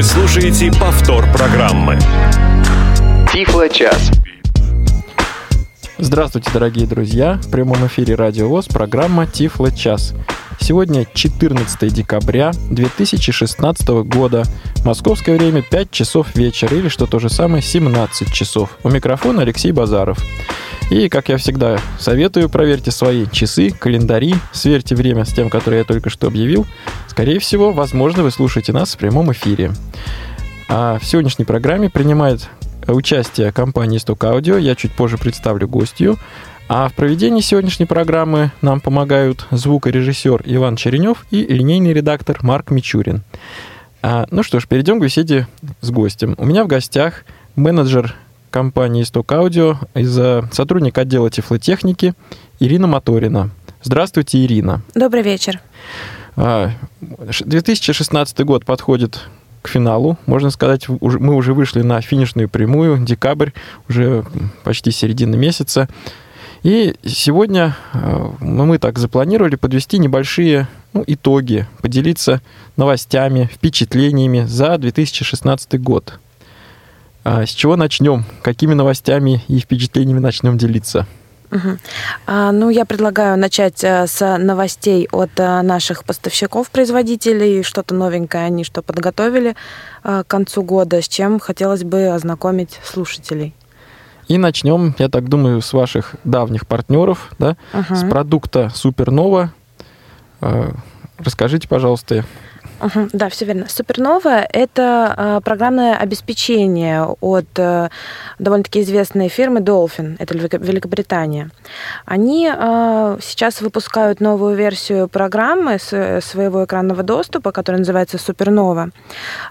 Вы слушаете повтор программы. Тифло-час. Здравствуйте, дорогие друзья! В прямом эфире Радио ВОЗ, программа Тифло час. Сегодня 14 декабря 2016 года. Московское время 5 часов вечера или, что то же самое, 17 часов. У микрофона Алексей Базаров. И, как я всегда советую, проверьте свои часы, календари, сверьте время с тем, которое я только что объявил. Скорее всего, возможно, вы слушаете нас в прямом эфире. А в сегодняшней программе принимает участие компании «Исток Аудио». Я чуть позже представлю гостью. А в проведении сегодняшней программы нам помогают звукорежиссер Иван Черенев и линейный редактор Марк Мичурин. А, ну что ж, перейдем к беседе с гостем. У меня в гостях менеджер компании «Исток Аудио», из сотрудник отдела тифлотехники Ирина Моторина. Здравствуйте, Ирина. Добрый вечер. 2016 а, год подходит к финалу. Можно сказать, мы уже вышли на финишную прямую, декабрь, уже почти середина месяца. И сегодня а, мы так запланировали подвести небольшие ну, итоги, поделиться новостями, впечатлениями за 2016 год. А с чего начнем? Какими новостями и впечатлениями начнем делиться? Угу. А, ну, я предлагаю начать э, с новостей от э, наших поставщиков-производителей. Что-то новенькое они что подготовили э, к концу года, с чем хотелось бы ознакомить слушателей. И начнем, я так думаю, с ваших давних партнеров, да, угу. с продукта Супернова. Расскажите, пожалуйста, Угу, да, все верно. Супернова – это э, программное обеспечение от э, довольно-таки известной фирмы Dolphin, это Великобритания. Они э, сейчас выпускают новую версию программы своего экранного доступа, которая называется Супернова.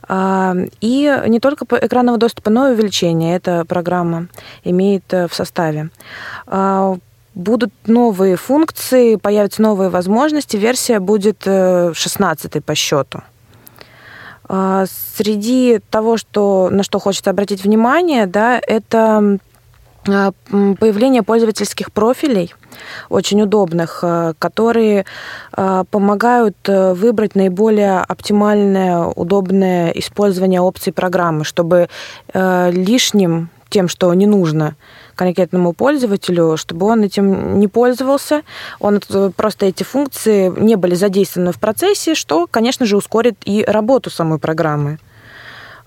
Э, и не только экранного доступа, но и увеличения эта программа имеет в составе будут новые функции, появятся новые возможности. Версия будет 16 э, по счету. А, среди того, что, на что хочется обратить внимание, да, это а, появление пользовательских профилей, очень удобных, э, которые э, помогают выбрать наиболее оптимальное, удобное использование опций программы, чтобы лишним тем, что не нужно, конкретному пользователю, чтобы он этим не пользовался, он э, просто эти функции не были задействованы в процессе, что, конечно же, ускорит и работу самой программы.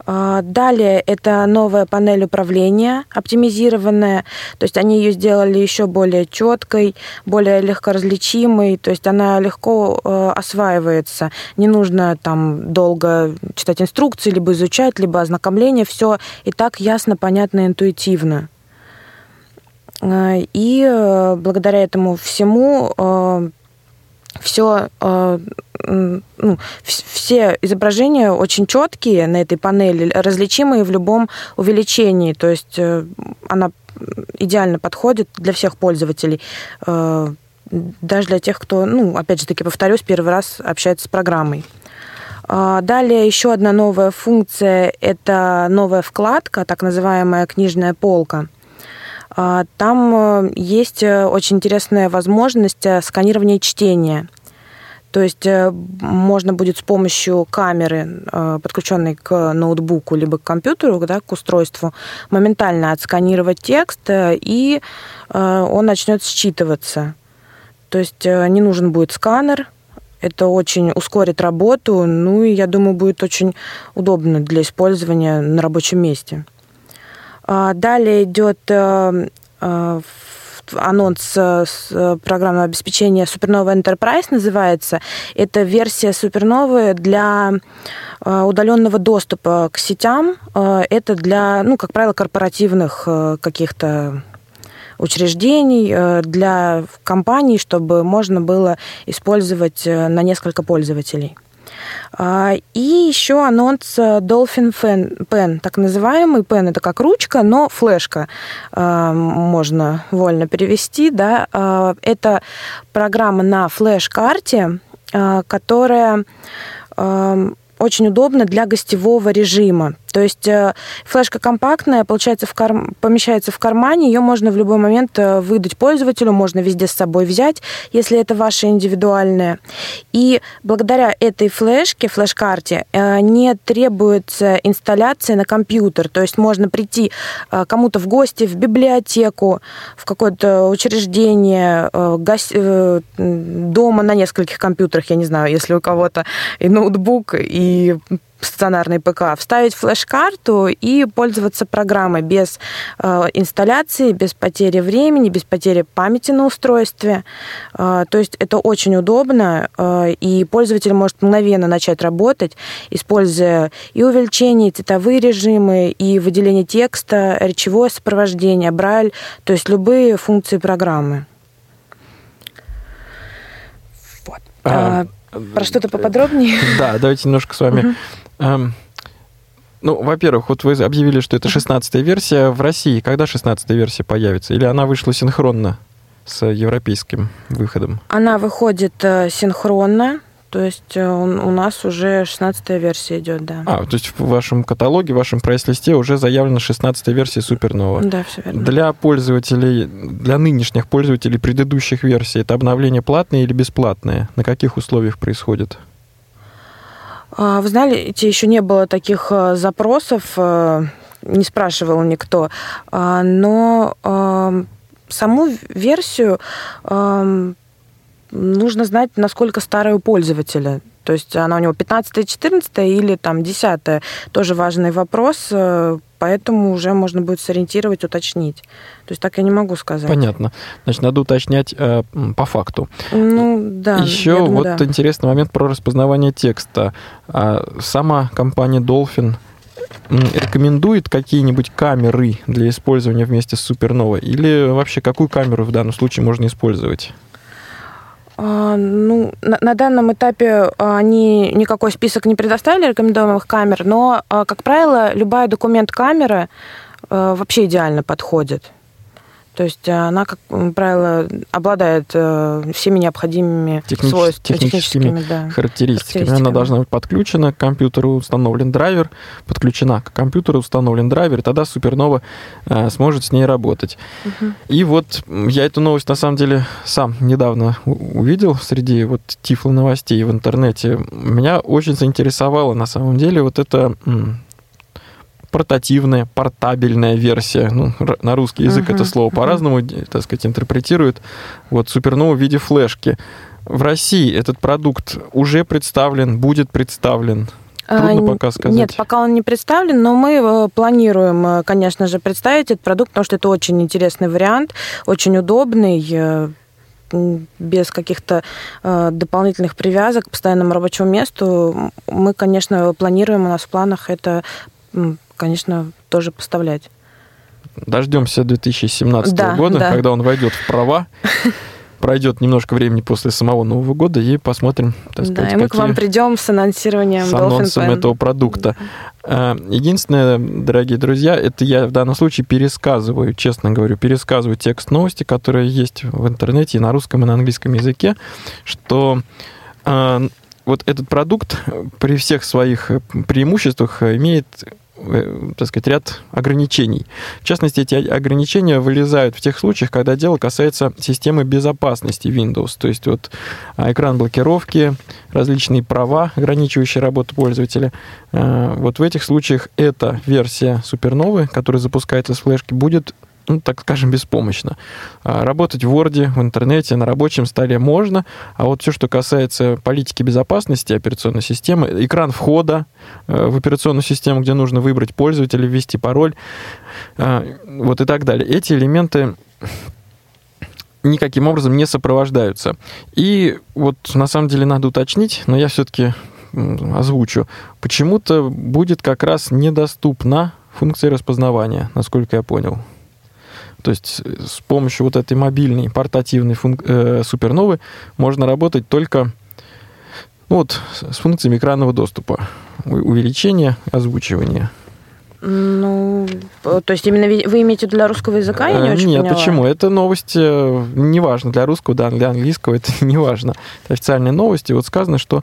А, далее это новая панель управления, оптимизированная, то есть они ее сделали еще более четкой, более легко различимой, то есть она легко э, осваивается, не нужно там долго читать инструкции, либо изучать, либо ознакомление, все и так ясно, понятно, интуитивно. Э, и э, благодаря этому всему э, все, ну, все изображения очень четкие на этой панели, различимые в любом увеличении. То есть она идеально подходит для всех пользователей даже для тех, кто, ну, опять же таки, повторюсь, первый раз общается с программой. Далее еще одна новая функция – это новая вкладка, так называемая книжная полка – а, там э, есть э, очень интересная возможность э, сканирования чтения. То есть можно будет с помощью камеры, подключенной к ноутбуку либо к компьютеру, да, к устройству, моментально отсканировать текст, и он начнет считываться. То есть не нужен будет сканер, это очень ускорит работу, ну и, я думаю, будет очень удобно для использования на рабочем месте. А, далее идет э, э, анонс э, программного обеспечения Supernova Enterprise называется. Это версия Суперновы для удаленного доступа к сетям. Это для, ну, как правило, корпоративных каких-то учреждений, для компаний, чтобы можно было использовать на несколько пользователей. А, и еще анонс э, Dolphin Pen, так называемый. Pen это как ручка, но флешка а, можно вольно перевести. Да? А, это программа на флеш-карте, которая очень удобно для гостевого режима. То есть э, флешка компактная, получается, в кар... помещается в кармане, ее можно в любой момент э, выдать пользователю, можно везде с собой взять, если это ваша индивидуальная. И благодаря этой флешке, флеш-карте, э, не требуется инсталляция на компьютер. То есть можно прийти кому-то в гости, в библиотеку, в какое-то учреждение, дома на нескольких компьютерах, я не знаю, если у кого-то и ноутбук, и стационарный ПК, вставить флеш-карту и пользоваться программой без э, инсталляции, без потери времени, без потери памяти на устройстве. Э, то есть это очень удобно, э, и пользователь может мгновенно начать работать, используя и увеличение, и цветовые режимы, и выделение текста, речевое сопровождение, брайль, то есть любые функции программы. Вот. А, а, про что-то поподробнее? Да, давайте немножко с вами Эм, ну, во-первых, вот вы объявили, что это 16 версия. В России когда 16 версия появится? Или она вышла синхронно с европейским выходом? Она выходит э, синхронно. То есть э, у нас уже 16 версия идет, да. А, то есть в вашем каталоге, в вашем прайс-листе уже заявлена 16 версия Супернова. Да, все верно. Для пользователей, для нынешних пользователей предыдущих версий, это обновление платное или бесплатное? На каких условиях происходит? А, вы знаете, еще не было таких э, запросов, э, не спрашивал никто, а, но саму версию нужно знать, насколько старая у пользователя. То есть она у него 15 14 или там 10 тоже важный вопрос, э, поэтому уже можно будет сориентировать, уточнить. То есть так я не могу сказать. Понятно. Значит, надо уточнять э, по факту. Ну, да. Еще думаю, вот да. интересный момент про распознавание текста. А, сама компания Dolphin рекомендует какие-нибудь камеры для использования вместе с Supernova? Или вообще какую камеру в данном случае можно использовать? А, ну, на, на данном этапе а, они никакой список не предоставили рекомендуемых камер, но, а, как правило, любая документ-камера вообще идеально подходит. То есть она, как правило, обладает э, всеми необходимыми Технич... свойствами, техническими, техническими да, характеристиками. характеристиками. Она должна быть подключена к компьютеру, установлен драйвер, подключена к компьютеру, установлен драйвер, тогда Супернова э, сможет с ней работать. Угу. И вот я эту новость, на самом деле, сам недавно увидел среди вот тифло новостей в интернете. Меня очень заинтересовало, на самом деле, вот это портативная, портабельная версия. Ну, на русский язык uh-huh, это слово uh-huh. по-разному, так сказать, интерпретирует. Вот супернова в виде флешки. В России этот продукт уже представлен, будет представлен. Трудно а, пока сказать. Нет, пока он не представлен, но мы э, планируем, э, конечно же, представить этот продукт, потому что это очень интересный вариант, очень удобный, э, без каких-то дополнительных привязок к постоянному рабочему месту. Мы, конечно, планируем, у нас в планах это конечно, тоже поставлять. Дождемся 2017 да, года, да. когда он войдет в права. Пройдет немножко времени после самого Нового года и посмотрим, так сказать, да, и мы к вам придем с анонсированием с анонсом этого продукта. А, единственное, дорогие друзья, это я в данном случае пересказываю, честно говорю, пересказываю текст новости, которые есть в интернете и на русском, и на английском языке, что а, вот этот продукт при всех своих преимуществах имеет Э, так сказать, ряд ограничений. В частности, эти ограничения вылезают в тех случаях, когда дело касается системы безопасности Windows, то есть вот а, экран блокировки, различные права, ограничивающие работу пользователя. А, вот в этих случаях эта версия Суперновы, которая запускается с флешки, будет ну, так скажем, беспомощно. А, работать в Word, в интернете, на рабочем столе можно, а вот все, что касается политики безопасности операционной системы, экран входа э, в операционную систему, где нужно выбрать пользователя, ввести пароль, а, вот и так далее. Эти элементы никаким образом не сопровождаются. И вот на самом деле надо уточнить, но я все-таки озвучу. Почему-то будет как раз недоступна функция распознавания, насколько я понял. То есть э, с помощью вот этой мобильной портативной функ... э, суперновы можно работать только ну, вот, с функциями экранного доступа, увеличения, озвучивания. Ну, то есть именно вы имеете для русского языка? Я не очень Нет, поняла. почему? Это новости, неважно, для русского, да, для английского, это неважно. Это официальные новости. Вот сказано, что...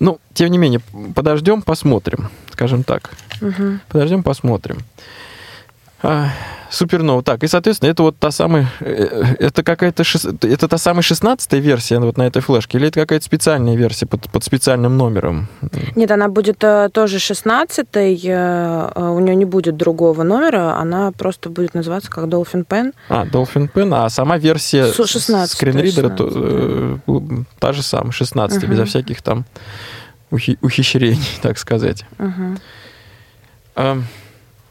Ну, тем не менее, подождем, посмотрим, скажем так. Угу. Подождем, посмотрим. А, Супернова. Так, и, соответственно, это вот та самая... э, Это какая-то... шес- Это та самая шестнадцатая версия вот на этой флешке? Или это какая-то специальная версия под, под специальным номером? Нет, она будет э, тоже 16-й, э, у нее не будет другого номера, она просто будет называться как Dolphin Pen. А, Dolphin Pen, а сама версия Су- 16-я, скринридера то, 16-я. э, та же самая, 16 Мгм. безо всяких там ухи- ухищрений, так сказать. Мгм. А,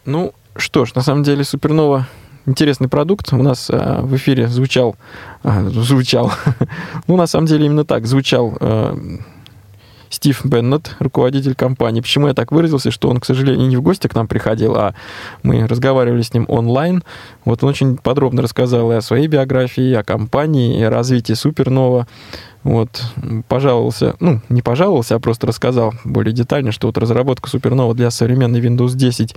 ну, что ж, на самом деле Супернова интересный продукт. У нас а, в эфире звучал, а, звучал, ну, на самом деле именно так, звучал а, Стив Беннет, руководитель компании. Почему я так выразился, что он, к сожалению, не в гости к нам приходил, а мы разговаривали с ним онлайн. Вот он очень подробно рассказал и о своей биографии, и о компании, и о развитии Супернова. Вот, пожаловался, ну, не пожаловался, а просто рассказал более детально, что вот разработка Супернова для современной Windows 10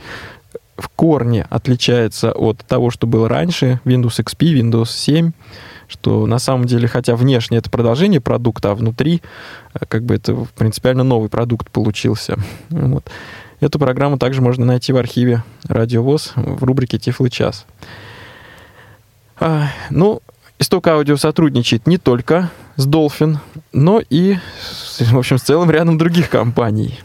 в корне отличается от того, что было раньше, Windows XP, Windows 7, что на самом деле, хотя внешне это продолжение продукта, а внутри э, как бы это принципиально новый продукт получился. Вот. Эту программу также можно найти в архиве Радио ВОЗ в рубрике «Тифлый час». А, ну, Исток Аудио сотрудничает не только с Dolphin, но и, в общем, с целым рядом других компаний.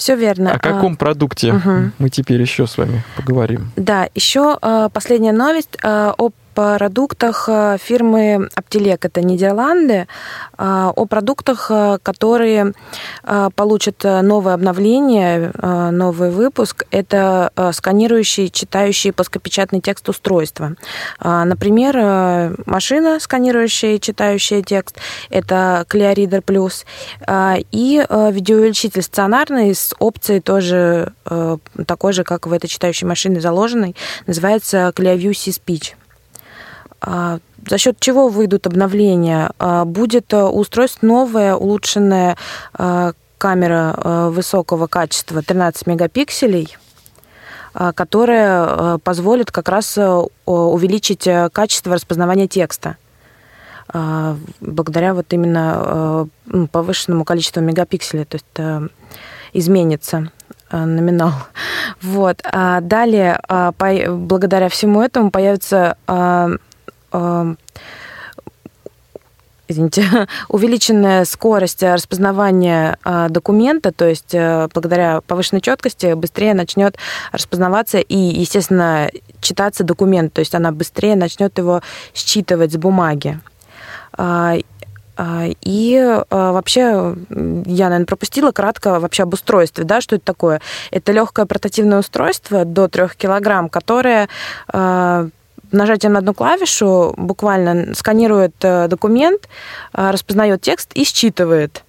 Все верно. О каком продукте мгм. мы теперь еще с вами поговорим? Да, еще э, последняя новость э, о продуктах э, фирмы Аптелек, это Нидерланды, э, о продуктах, э, которые получат новое обновление, новый выпуск. Это сканирующие, читающие плоскопечатный текст устройства. Например, машина, сканирующая и читающая текст, это ClearReader Plus, и видеоувеличитель стационарный с опцией тоже такой же, как в этой читающей машине заложенной, называется ClearView C-Speech. А, За счет чего выйдут обновления? А, Будет э, у устройств новая улучшенная камера э, высокого качества 13 мегапикселей, а, которая э, позволит как раз увеличить качество распознавания текста благодаря вот именно повышенному количеству мегапикселей, то есть изменится номинал. Вот. Далее, благодаря всему этому появится извините, увеличенная скорость распознавания а, документа, то есть э, благодаря повышенной четкости быстрее начнет распознаваться и, естественно, читаться документ, то есть она быстрее начнет его считывать с бумаги. А, а, И вообще, я, наверное, пропустила кратко вообще об устройстве, да, что это такое. Это легкое портативное устройство до 3 килограмм, которое нажатием на одну клавишу буквально сканирует э, документ, а, распознает текст и считывает.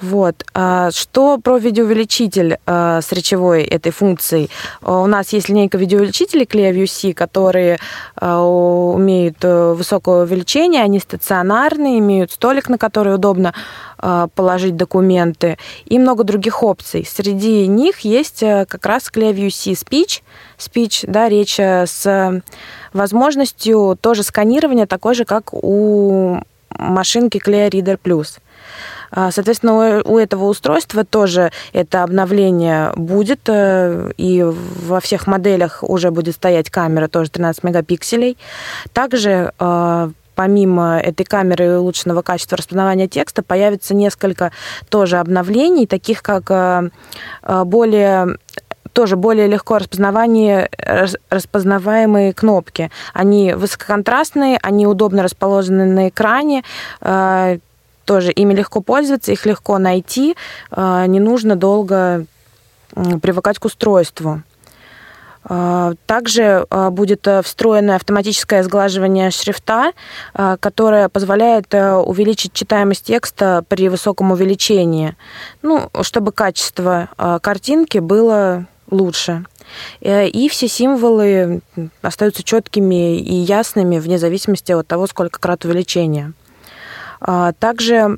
Вот. А Что про видеоувеличитель а, с речевой этой функцией? У нас есть линейка видеоувеличителей ClearView C, которые умеют э, высокое увеличение, они стационарные, имеют столик, на который удобно положить документы, и много других опций. Среди них есть э, как раз C Speech, speech, да, речь э, с возможностью тоже сканирования, такой же, как у машинки ClearReader Plus. А, Соответственно, у этого устройства тоже это обновление будет, э, и во всех моделях уже будет стоять камера тоже 13 мегапикселей. Также помимо этой камеры и улучшенного качества распознавания текста появится несколько тоже обновлений, таких как э, э, более тоже более легко распознавание, рас- распознаваемые кнопки. Они высококонтрастные, они удобно расположены на экране, э, тоже ими легко пользоваться, их легко найти, не нужно долго привыкать к устройству. Э, Также э, будет э, встроенное автоматическое сглаживание шрифта, э, которое позволяет э, увеличить читаемость текста при высоком увеличении, ну, чтобы качество картинки было лучше. Э, И все символы остаются четкими и ясными вне зависимости от того, сколько крат увеличения. А, Также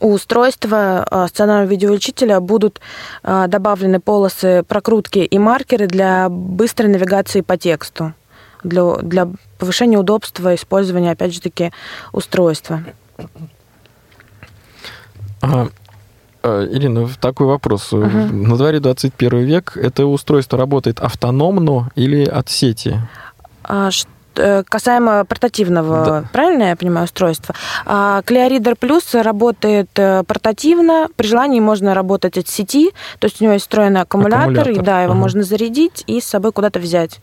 устройства э, сценарного видеоучителя будут э, добавлены полосы прокрутки и маркеры для быстрой навигации по тексту, для, для повышения удобства использования, опять же таки, устройства. А, Ирина, такой вопрос. Угу. На дворе 21 век. Это устройство работает автономно или от сети? А, касаемо портативного, да. правильно я понимаю, устройства? А ClearReader Plus работает э, портативно, при желании можно работать от сети, то есть у него есть встроенный аккумулятор, аккумулятор. и да, его ага. можно зарядить и с собой куда-то взять.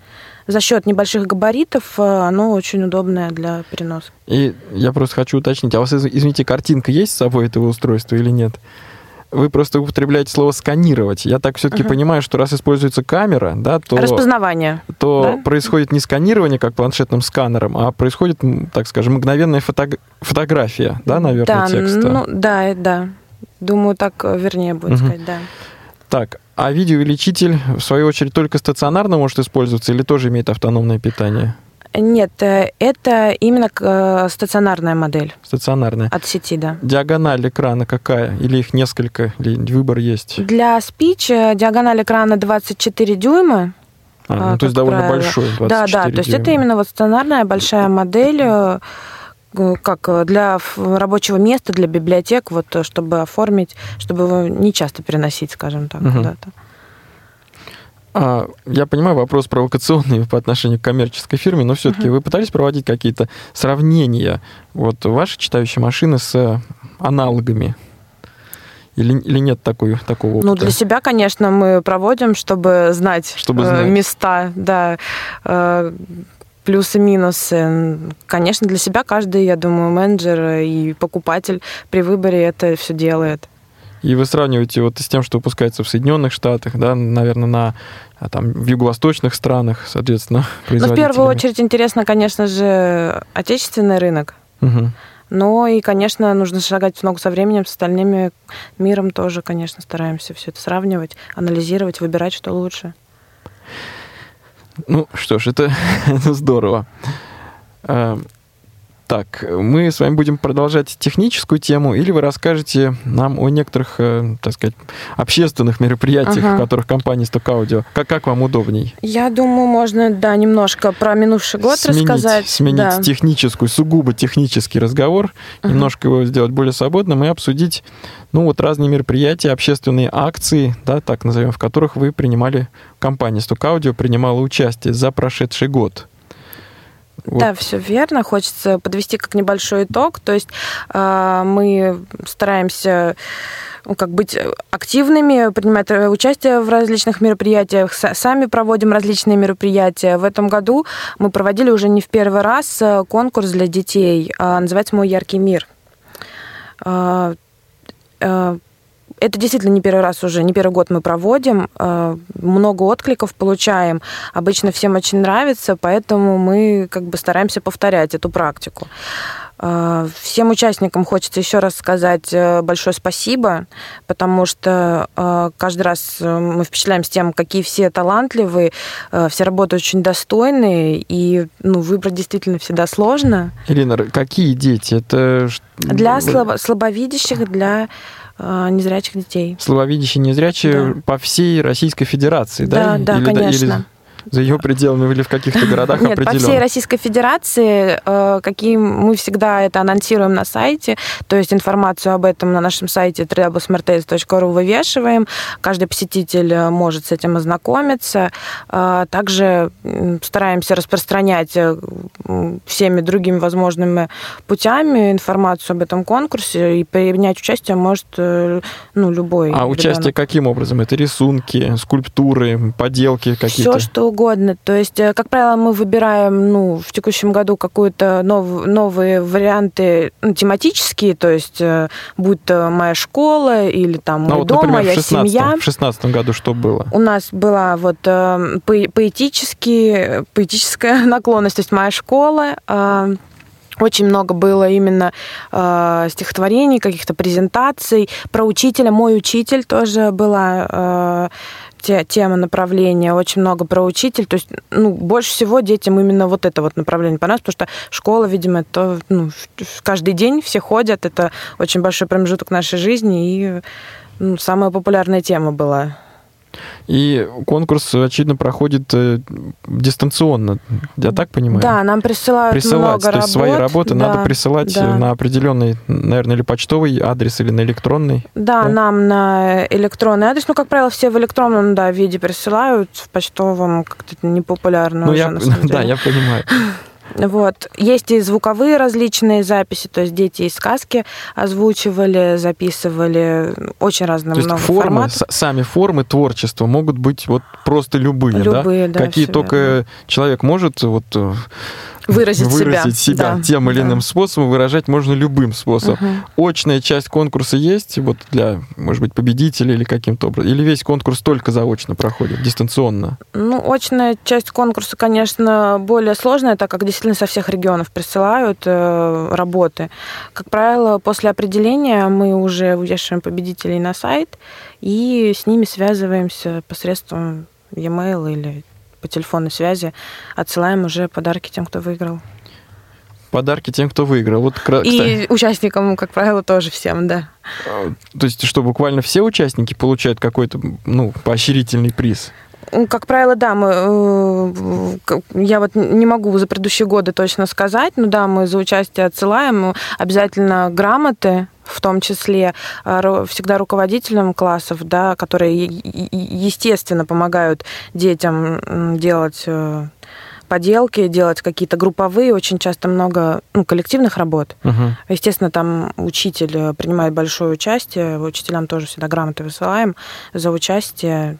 За счет небольших габаритов э, оно очень удобное для переноса. И я просто хочу уточнить, а у вас, извините, картинка есть с собой этого устройства или нет? Вы просто употребляете слово сканировать. Я так все-таки uh-huh. понимаю, что раз используется камера, да, то распознавание, то да? происходит не сканирование как планшетным сканером, а происходит, так скажем, мгновенная фото- фотография, да, наверное, да, текста. Ну, да, да. Думаю, так вернее будет uh-huh. сказать, да. Так, а видеоувеличитель, в свою очередь, только стационарно может использоваться или тоже имеет автономное питание? Нет, э, это именно э, стационарная модель. Стационарная. От сети, да. Диагональ экрана какая? Или их несколько? Или выбор есть? Для Speech э, диагональ экрана 24 дюйма. А, ну, то есть довольно правило. большой, Да, да, то есть это именно вот стационарная большая модель, как для рабочего места, для библиотек, вот чтобы оформить, чтобы его не часто переносить, скажем так, угу. куда-то. А, я понимаю, вопрос провокационный по отношению к коммерческой фирме, но все-таки uh-huh. вы пытались проводить какие-то сравнения вот вашей читающей машины с аналогами? Или, или нет такой, такого опыта? Ну, для себя, конечно, мы проводим, чтобы знать, чтобы э, знать. места, да, э, плюсы-минусы. Конечно, для себя каждый, я думаю, менеджер и покупатель при выборе это все делает. И вы сравниваете вот с тем, что выпускается в Соединенных Штатах, да, наверное, на а там в юго-восточных странах, соответственно, Ну, в первую очередь интересно, конечно же, отечественный рынок. Угу. Но и, конечно, нужно шагать в ногу со временем, с остальными миром тоже, конечно, стараемся все это сравнивать, анализировать, выбирать, что лучше. Ну что ж, это, это здорово. Так, мы с вами будем продолжать техническую тему, или вы расскажете нам о некоторых, э, так сказать, общественных мероприятиях, ага. в которых компания Audio. Как, как вам удобней? Я думаю, можно, да, немножко про минувший год сменить, рассказать. Сменить да. техническую, сугубо технический разговор, ага. немножко его сделать более свободным и обсудить, ну, вот разные мероприятия, общественные акции, да, так назовем, в которых вы принимали, компания Audio принимала участие за прошедший год. Вот. Да, все верно. Хочется подвести как небольшой итог. То есть э, мы стараемся ну, как быть активными, принимать участие в различных мероприятиях, сами проводим различные мероприятия. В этом году мы проводили уже не в первый раз э, конкурс для детей, а называется «Мой яркий мир». Это действительно не первый раз уже, не первый год мы проводим, э, много откликов получаем, обычно всем очень нравится, поэтому мы как бы стараемся повторять эту практику. Э, всем участникам хочется еще раз сказать э, большое спасибо, потому что каждый раз мы впечатляемся тем, какие все талантливые, все работы очень достойные, и ну, выбрать действительно всегда сложно. Ирина, какие дети? Это... Для слабо слабовидящих, для незрячих детей. Слабовидящие, незрячие да. по всей Российской Федерации, да? Да, да, или, конечно. Или за ее пределами или в каких-то городах Нет, по всей Российской Федерации, э, какие мы всегда это анонсируем на сайте, то есть информацию об этом на нашем сайте www.smartace.ru вывешиваем, каждый посетитель э, может с этим ознакомиться. Э, также стараемся распространять всеми другими возможными путями информацию об этом конкурсе, и принять участие может ну, любой А участие каким образом? Это рисунки, скульптуры, поделки какие-то? Все, что угодно. То есть, э, как правило, мы выбираем ну, в текущем году какую-то нов, новые варианты ну, тематические, то есть э, будь то моя школа или там ну, мой вот, дом, например, моя в 16, семья. В шестнадцатом году что было? У нас была вот э, поэтические, поэтическая наклонность, то есть моя школа, очень много было именно э, стихотворений, каких-то презентаций. Про учителя. Мой учитель тоже была э, те, тема направления, очень много про учитель. То есть, ну, больше всего детям именно вот это вот направление понравилось, потому что школа, видимо, это ну, каждый день все ходят, это очень большой промежуток нашей жизни, и ну, самая популярная тема была. И конкурс, очевидно, проходит э, дистанционно, я так понимаю? Да, нам присылают Присылать, много то есть работ. свои работы да, надо присылать да. на определенный, наверное, или почтовый адрес, или на электронный. Да, Да? нам на электронный адрес. Ну, как правило, все в электронном да, виде присылают, в почтовом как-то непопулярно Ну, уже, я, на самом да, я понимаю. Вот. Есть и звуковые различные записи, то есть дети из сказки озвучивали, записывали. Очень разные То есть много формы, форматов. сами формы творчества могут быть вот просто любые, Любые, да, Какие всё только верно. человек может вот э, Выразить, выразить себя, Да, тем или да. иным способом, выражать можно любым способом. Мгм. Очная часть конкурса есть вот для, может быть, победителей или каким-то образом? Или весь конкурс только заочно проходит, дистанционно? Ну, очная часть конкурса, конечно, более сложная, так как действительно со всех регионов присылают э, работы. Как правило, после определения мы уже вешаем победителей на сайт и с ними связываемся посредством e-mail или по телефонной связи, отсылаем уже подарки тем, кто выиграл. Подарки тем, кто выиграл. Вот, кстати, И участникам, как правило, тоже всем, да. а, то есть, что буквально все участники получают какой-то, ну, поощрительный приз? Ну, Как правило, да, мы, э, я вот не могу за предыдущие годы точно сказать, но да, мы за участие отсылаем обязательно грамоты, в том числе э, всегда руководителям классов, да, которые, естественно, помогают детям делать э, поделки, делать какие-то групповые, очень часто много ну, коллективных работ. Мгм. Естественно, там учитель э, принимает большое участие, учителям тоже всегда грамоты высылаем за участие,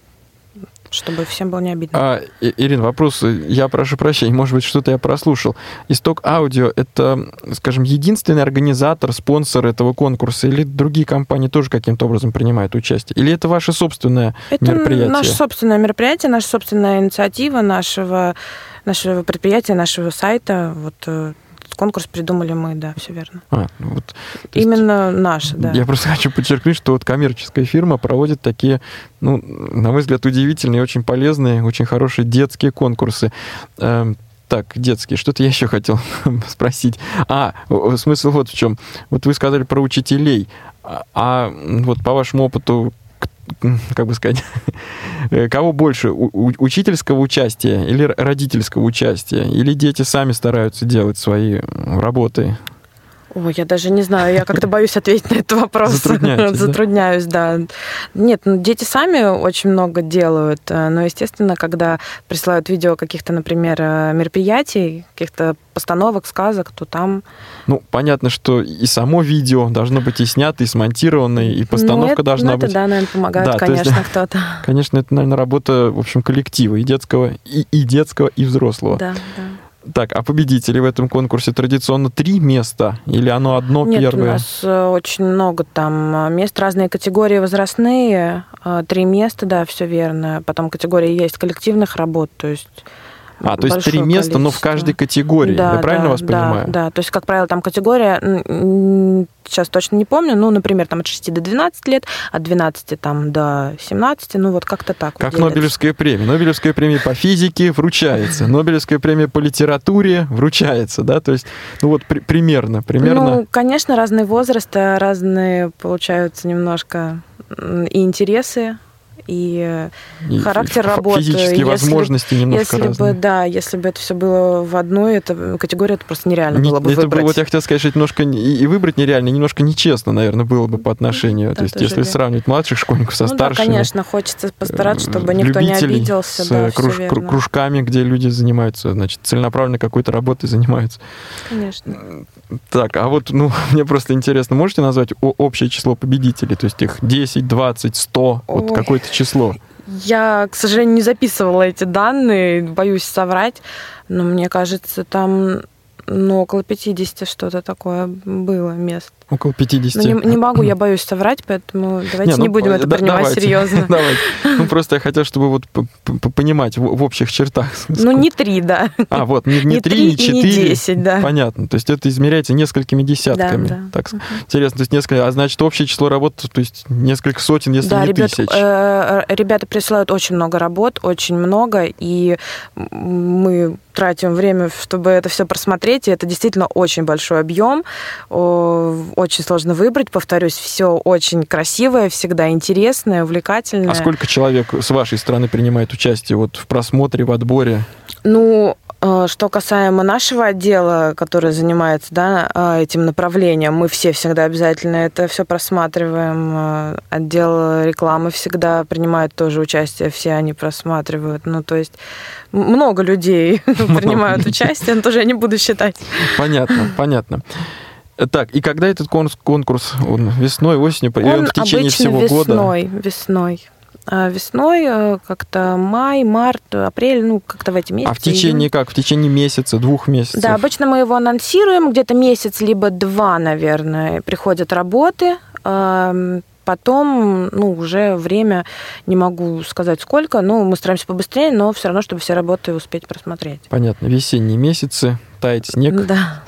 чтобы всем было не обидно. А, Ирина, вопрос, э, я прошу прощения, может быть, что-то я прослушал. Исток Аудио — это, скажем, единственный организатор, спонсор этого конкурса, или другие компании тоже каким-то образом принимают участие? Или это ваше собственное Это мероприятие? наше собственное мероприятие, наша собственная инициатива нашего, нашего предприятия, нашего сайта. Вот э, конкурс придумали мы, да, все верно. А, ну вот, то есть Именно наш, да. Я просто хочу подчеркнуть, что вот коммерческая фирма проводит такие, ну, на мой взгляд, удивительные, очень полезные, очень хорошие детские конкурсы. Эм, Так, детские, что-то я еще хотел спросить. А, смысл вот в чем. Вот вы сказали про учителей. А, а вот по вашему опыту, как бы сказать, кого больше, учительского участия или родительского участия? Или дети сами стараются делать свои работы? Ой, я даже не знаю, я как-то боюсь ответить на этот вопрос. Затрудняетесь, да? Затрудняюсь, да. Нет, ну, дети сами очень много делают, э, но, естественно, когда присылают видео каких-то, например, э, мероприятий, каких-то постановок, сказок, то там... Ну, понятно, что и само видео должно быть и снято, и смонтировано, и постановка ну, это, должна ну, это, быть. да, наверное, помогает, Да, то есть, конечно, кто-то. Конечно, это, наверное, работа, в общем, коллектива и детского, и, и детского, и взрослого. Да, да. Так, а победители в этом конкурсе традиционно три места? Или оно одно Нет, первое? у нас э, очень много там э, мест, разные категории возрастные, э, три места, да, все верно. Потом категории есть коллективных работ, то есть А, то есть три места, но в каждой категории. Да, Я правильно да, вас да, понимаю? Да, то есть, как правило, там категория, сейчас точно не помню, ну, например, там от 6 до 12 лет, от 12 там до 17, ну, вот как-то так. вот Как делится. Нобелевская премия. Нобелевская премия по физике вручается. Нобелевская премия по литературе вручается, да? То есть, ну вот при- примерно, примерно. Ну, конечно, разные возрасты, разные получаются немножко и интересы, и и характер ф- работы, Физические если- возможности немножко если разные. бы, да, если бы это все было в одной это, категории, это просто нереально Не- было бы это выбрать. вот я хотел сказать, что это немножко не- и и выбрать нереально, и немножко нечестно, наверное, было бы по отношению. Да, То есть, если верно. сравнить младших школьников со ну, да, старшими. конечно, хочется постараться, э, чтобы никто не обиделся. с да, э, круж- кружками, где люди занимаются, значит, целенаправленно какой-то работой занимаются. Конечно. Так, а вот, ну, мне просто интересно, можете назвать общее число победителей? То есть их 10, 20, 100, вот Ой. Число. Я, к сожалению, не записывала эти данные, боюсь соврать, но мне кажется, там ну, около 50 что-то такое было мест. Около 50. Ну, не, не могу, я боюсь соврать, поэтому давайте не, ну, не будем это да, принимать давайте, серьезно. Давайте. Ну, просто я хотел, чтобы вот понимать в, в общих чертах. Ну, не три, да. А, вот, не, не, три, не четыре. Не десять, да. Понятно. То есть это измеряется несколькими десятками. Да, да. Так, угу. Интересно, то есть несколько, а значит, общее число работ, то есть несколько сотен, если да, не ребят, тысяч. Э, ребята присылают очень много работ, очень много, и мы тратим время, чтобы это все просмотреть, и это действительно очень большой объем, очень сложно выбрать, повторюсь, все очень красивое, всегда интересное, увлекательное. А сколько человек с вашей стороны принимает участие вот в просмотре, в отборе? Ну, Э, что касаемо нашего отдела, который занимается да, э, этим направлением, мы все всегда обязательно это все просматриваем. Э, отдел рекламы всегда принимает тоже участие, все они просматривают. Ну, то есть много людей принимают участие, но тоже я не буду считать. Понятно, понятно. Так, и когда этот конкурс, конкурс он весной, осенью, он в течение всего весной, года? Весной, весной. А весной, э, как-то май, март, апрель, ну, как-то в эти месяцы. А в течение как? В течение месяца, двух месяцев? Да, обычно мы его анонсируем, где-то месяц, либо два, наверное, приходят работы, потом, ну, уже время, не могу сказать сколько, ну, мы стараемся побыстрее, но все равно, чтобы все работы успеть просмотреть. Понятно. Весенние месяцы, тает снег, да.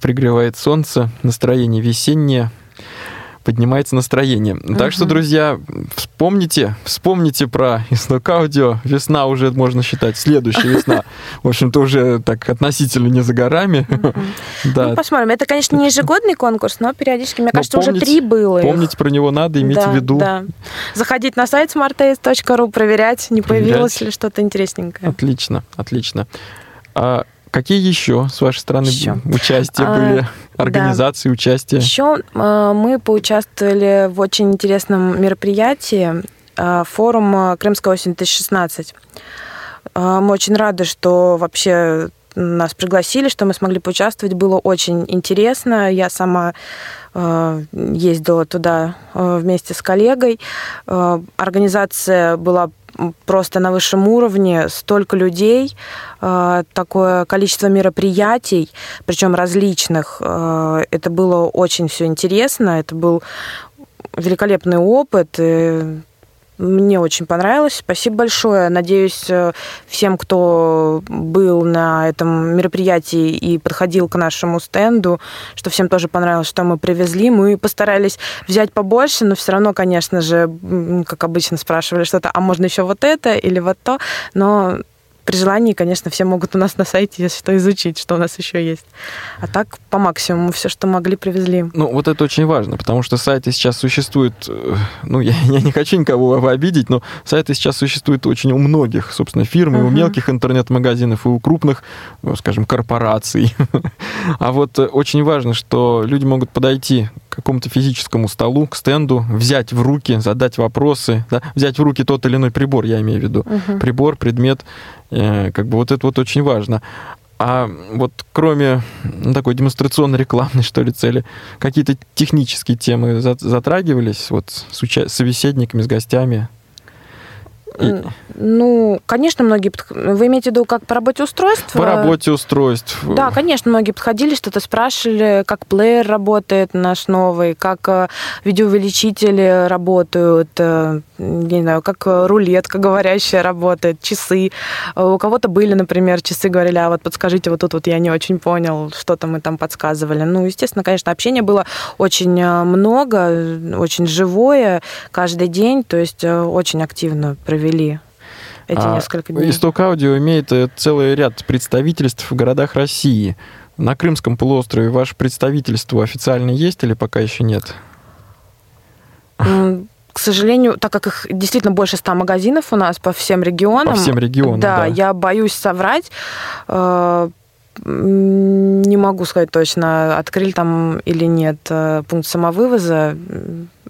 пригревает солнце, настроение весеннее, поднимается настроение. Uh-huh. Так что, друзья, вспомните, вспомните про исток аудио. Весна уже можно считать, следующая весна. В общем-то, уже так относительно не за горами. Uh-huh. да. Ну, посмотрим. Это, конечно, не ежегодный конкурс, но периодически, мне но кажется, помнить, уже три было. Помнить их. про него надо, иметь да, в виду. Да. Заходить на сайт smartace.ru, проверять, не проверять. появилось ли что-то интересненькое. Отлично, отлично. А Какие еще с вашей стороны еще. участия а, были, организации да. участия? Еще а, мы поучаствовали в очень интересном мероприятии, а, форум «Крымская осень 2016». А, мы очень рады, что вообще нас пригласили, что мы смогли поучаствовать. Было очень интересно. Я сама ездила туда вместе с коллегой. Организация была просто на высшем уровне, столько людей, э, такое количество мероприятий, причем различных. Э, это было очень все интересно, это был великолепный опыт. Мне очень понравилось. Спасибо большое. Надеюсь, э, всем, кто был на этом мероприятии и подходил к нашему стенду, что всем тоже понравилось, что мы привезли. Мы постарались взять побольше, но все равно, конечно же, как обычно спрашивали что-то, а можно еще вот это или вот то. Но при желании, конечно, все могут у нас на сайте, если что, изучить, что у нас еще есть. А так, по максимуму, все, что могли, привезли. Ну, вот это очень важно, потому что сайты сейчас существуют, э, ну, я, я не хочу никого обидеть, но сайты сейчас существуют очень у многих, собственно, фирм, uh-huh. у мелких интернет-магазинов, и у крупных, э, скажем, корпораций. А вот э, очень важно, что люди могут подойти какому-то физическому столу, к стенду, взять в руки, задать вопросы, да, взять в руки тот или иной прибор, я имею в виду. Uh-huh. Прибор, предмет, Э, как бы вот это вот очень важно. А вот кроме ну, такой демонстрационной рекламной, что ли, цели, какие-то технические темы затрагивались вот с уча- собеседниками, с гостями? И... Ну, конечно, многие... Вы имеете в виду как по работе устройств? По работе устройств. Да, конечно, многие подходили, что-то спрашивали, как плеер работает наш новый, как э, видеоувеличители работают, э, не знаю, как рулетка говорящая работает, часы. У кого-то были, например, часы, говорили, а вот подскажите, вот тут вот я не очень понял, что-то мы там подсказывали. Ну, естественно, конечно, общения было очень э, много, очень живое каждый день, то есть очень активно провели провели эти а несколько дней. Исток Аудио имеет э, целый ряд представительств в городах России. На Крымском полуострове ваше представительство официально есть или пока еще нет? К сожалению, так как их действительно больше ста магазинов у нас по всем регионам. По всем регионам, да. да. я боюсь соврать. Э, не могу сказать точно, открыли там или нет э, пункт самовывоза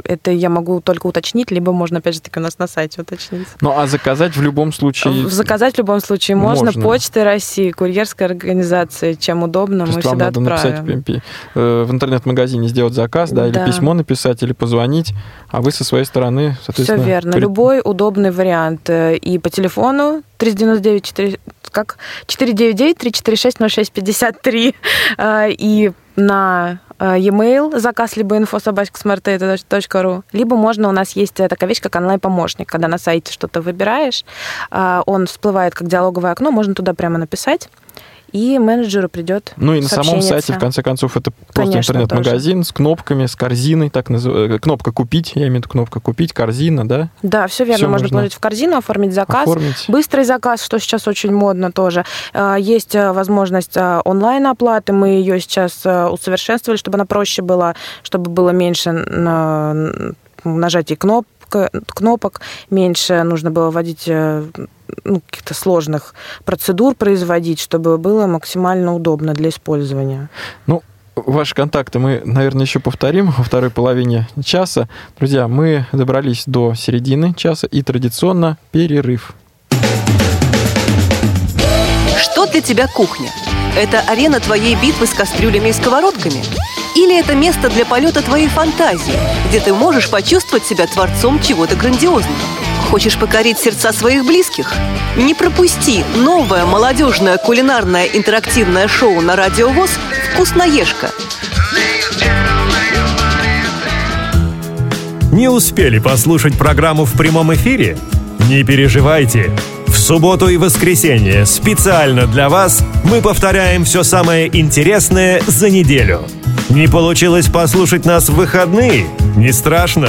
это я могу только уточнить, либо можно, опять же таки, у нас на сайте уточнить. Ну, а заказать в любом случае... Заказать в любом случае можно. можно. Почтой России, курьерская организация, чем удобно, То мы всегда надо отправим. написать э, в интернет-магазине сделать заказ, да, да, или письмо написать, или позвонить, а вы со своей стороны, соответственно... Все верно. При... Любой удобный вариант. Э, и по телефону 399 4, как 499 346 0653 и на e-mail, заказ либо info либо можно, у нас есть такая вещь, как онлайн-помощник, когда на сайте что-то выбираешь, он всплывает как диалоговое окно, можно туда прямо написать, и менеджеру придет Ну и на самом сайте, в конце концов, это просто интернет-магазин с кнопками, с корзиной, так называемая. Э, кнопка «Купить», я имею в виду кнопка «Купить», корзина, да? Да, все верно. Все можно, можно положить в корзину, оформить заказ. Оформить. Быстрый заказ, что сейчас очень модно тоже. А, есть э, возможность онлайн-оплаты, мы ее сейчас э, усовершенствовали, чтобы она проще была, чтобы было меньше нажатий кноп, кнопок, меньше нужно было вводить ну, каких-то сложных процедур производить, чтобы было максимально удобно для использования. Ну, Ваши контакты мы, наверное, еще повторим во второй половине часа. Друзья, мы добрались до середины часа и традиционно перерыв. Что для тебя кухня? Это арена твоей битвы с кастрюлями и сковородками? Или это место для полета твоей фантазии, где ты можешь почувствовать себя творцом чего-то грандиозного? Хочешь покорить сердца своих близких? Не пропусти новое молодежное кулинарное интерактивное шоу на Радио ВОЗ «Вкусноежка». Не успели послушать программу в прямом эфире? Не переживайте. В субботу и воскресенье специально для вас мы повторяем все самое интересное за неделю. Не получилось послушать нас в выходные? Не страшно.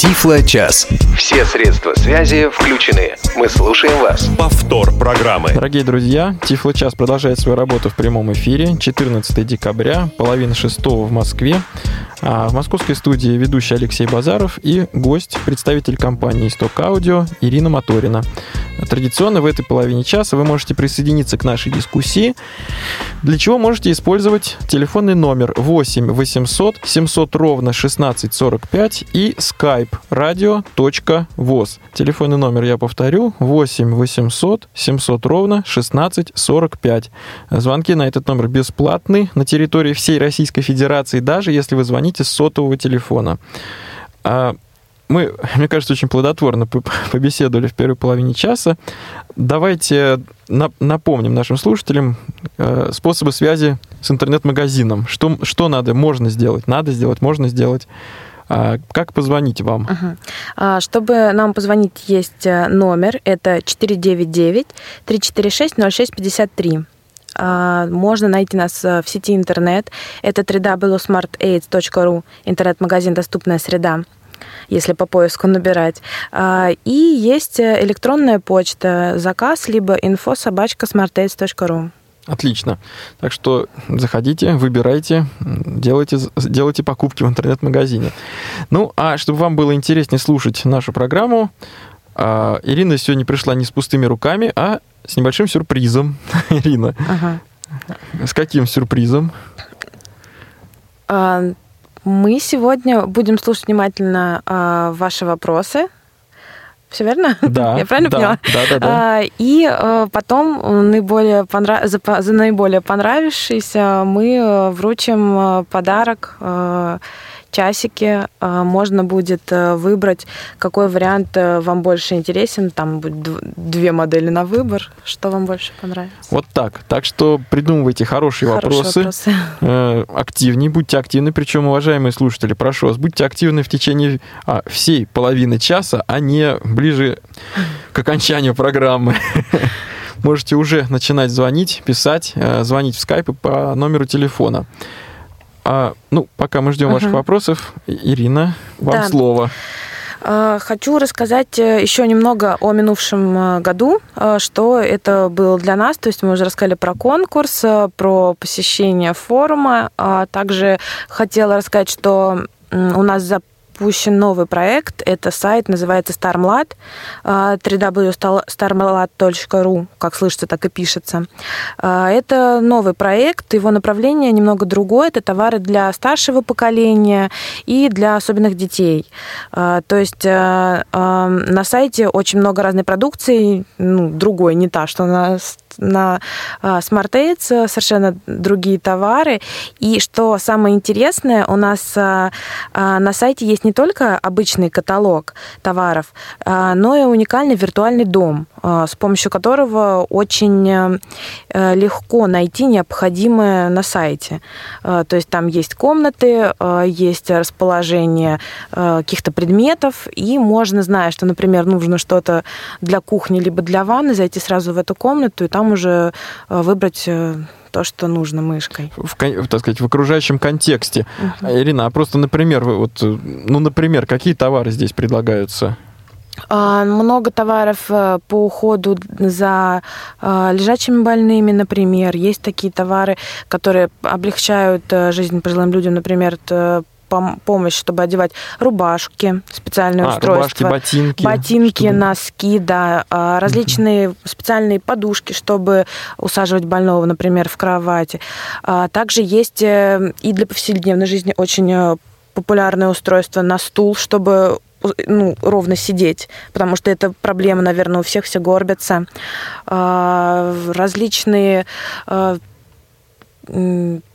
Тифло час. Все средства связи включены. Мы слушаем вас. Повтор программы. Дорогие друзья, Тифло час продолжает свою работу в прямом эфире. 14 декабря, половина шестого в Москве. А в московской студии ведущий Алексей Базаров и гость, представитель компании «Исток Аудио» Ирина Моторина. Традиционно в этой половине часа вы можете присоединиться к нашей дискуссии, для чего можете использовать телефонный номер 8 800 700 ровно 1645 и skype radio.voz. Телефонный номер я повторю 8 800 700 ровно 1645. Звонки на этот номер бесплатны на территории всей Российской Федерации, даже если вы звоните с сотового телефона. А мы, мне кажется, очень плодотворно побеседовали в первой половине часа. Давайте напомним нашим слушателям э, способы связи с интернет-магазином. Что, что надо, можно сделать, надо сделать, можно сделать. А как позвонить вам? Uh-huh. Чтобы нам позвонить, есть э, номер. Это 499-346-0653. Можно найти нас э, в сети интернет. Это www.smartaids.ru, интернет-магазин «Доступная среда» если по поиску набирать. А, и есть электронная почта, заказ, либо info собачка smartates.ru. Отлично. Так что заходите, выбирайте, делайте, делайте покупки в интернет-магазине. Ну, а чтобы вам было интереснее слушать нашу программу, а, Ирина сегодня пришла не с пустыми руками, а с небольшим сюрпризом. Ирина, ага. с каким сюрпризом? А, мы сегодня будем слушать внимательно а, ваши вопросы. Все верно? Да. Я правильно да, поняла? Да, да, да. А, и а, потом наиболее понрав... за, за наиболее понравившийся мы э, вручим э, подарок э, часики. А, можно будет э, выбрать, какой вариант э, вам больше интересен. Там будет две модели на выбор. Что вам больше понравится? Вот так. Так что придумывайте хорошие, хорошие вопросы. вопросы. Э, активнее, будьте активны. Причем, уважаемые слушатели, прошу вас, будьте активны в течение а, всей половины часа, а не ближе к окончанию программы. Можете уже начинать звонить, писать, звонить в скайп по номеру телефона. А, ну, пока мы ждем uh-huh. ваших вопросов, Ирина, вам да. слово. А, хочу рассказать э, еще немного о минувшем э, году, э, что это было для нас. То есть мы уже рассказали про конкурс, про посещение форума. А также хотела рассказать, что у нас за запущен новый проект. Это сайт, называется StarMlad, www.starmlad.ru, как слышится, так и пишется. Это новый проект, его направление немного другое. Это товары для старшего поколения и для особенных детей. То есть на сайте очень много разной продукции, ну, другой, не та, что на на а, Smart Aids совершенно другие товары. И что самое интересное, у нас а, а, на сайте есть не только обычный каталог товаров, но и уникальный виртуальный дом, с помощью которого очень э, легко найти необходимое на сайте. То есть там есть комнаты, есть расположение каких-то предметов, и можно, зная, что, например, нужно что-то для кухни либо для ванны, зайти сразу в эту комнату, и там уже э, выбрать э, то, что нужно мышкой. В, так сказать, в окружающем контексте. uh Ирина, а просто, например, вот, ну, например, какие товары здесь предлагаются? А, много товаров э, по уходу за лежачими больными, например. Есть такие товары, которые облегчают жизнь пожилым людям, например, помощь, чтобы одевать рубашки, специальное а, устройство. Рубашки, ботинки. Ботинки, чтобы... носки, да. А, различные специальные подушки, чтобы усаживать больного, например, в кровати. А, также есть э, и для повседневной жизни очень э, популярное устройство на стул, чтобы ну, ровно сидеть, потому что это проблема, наверное, у всех все горбятся. А, различные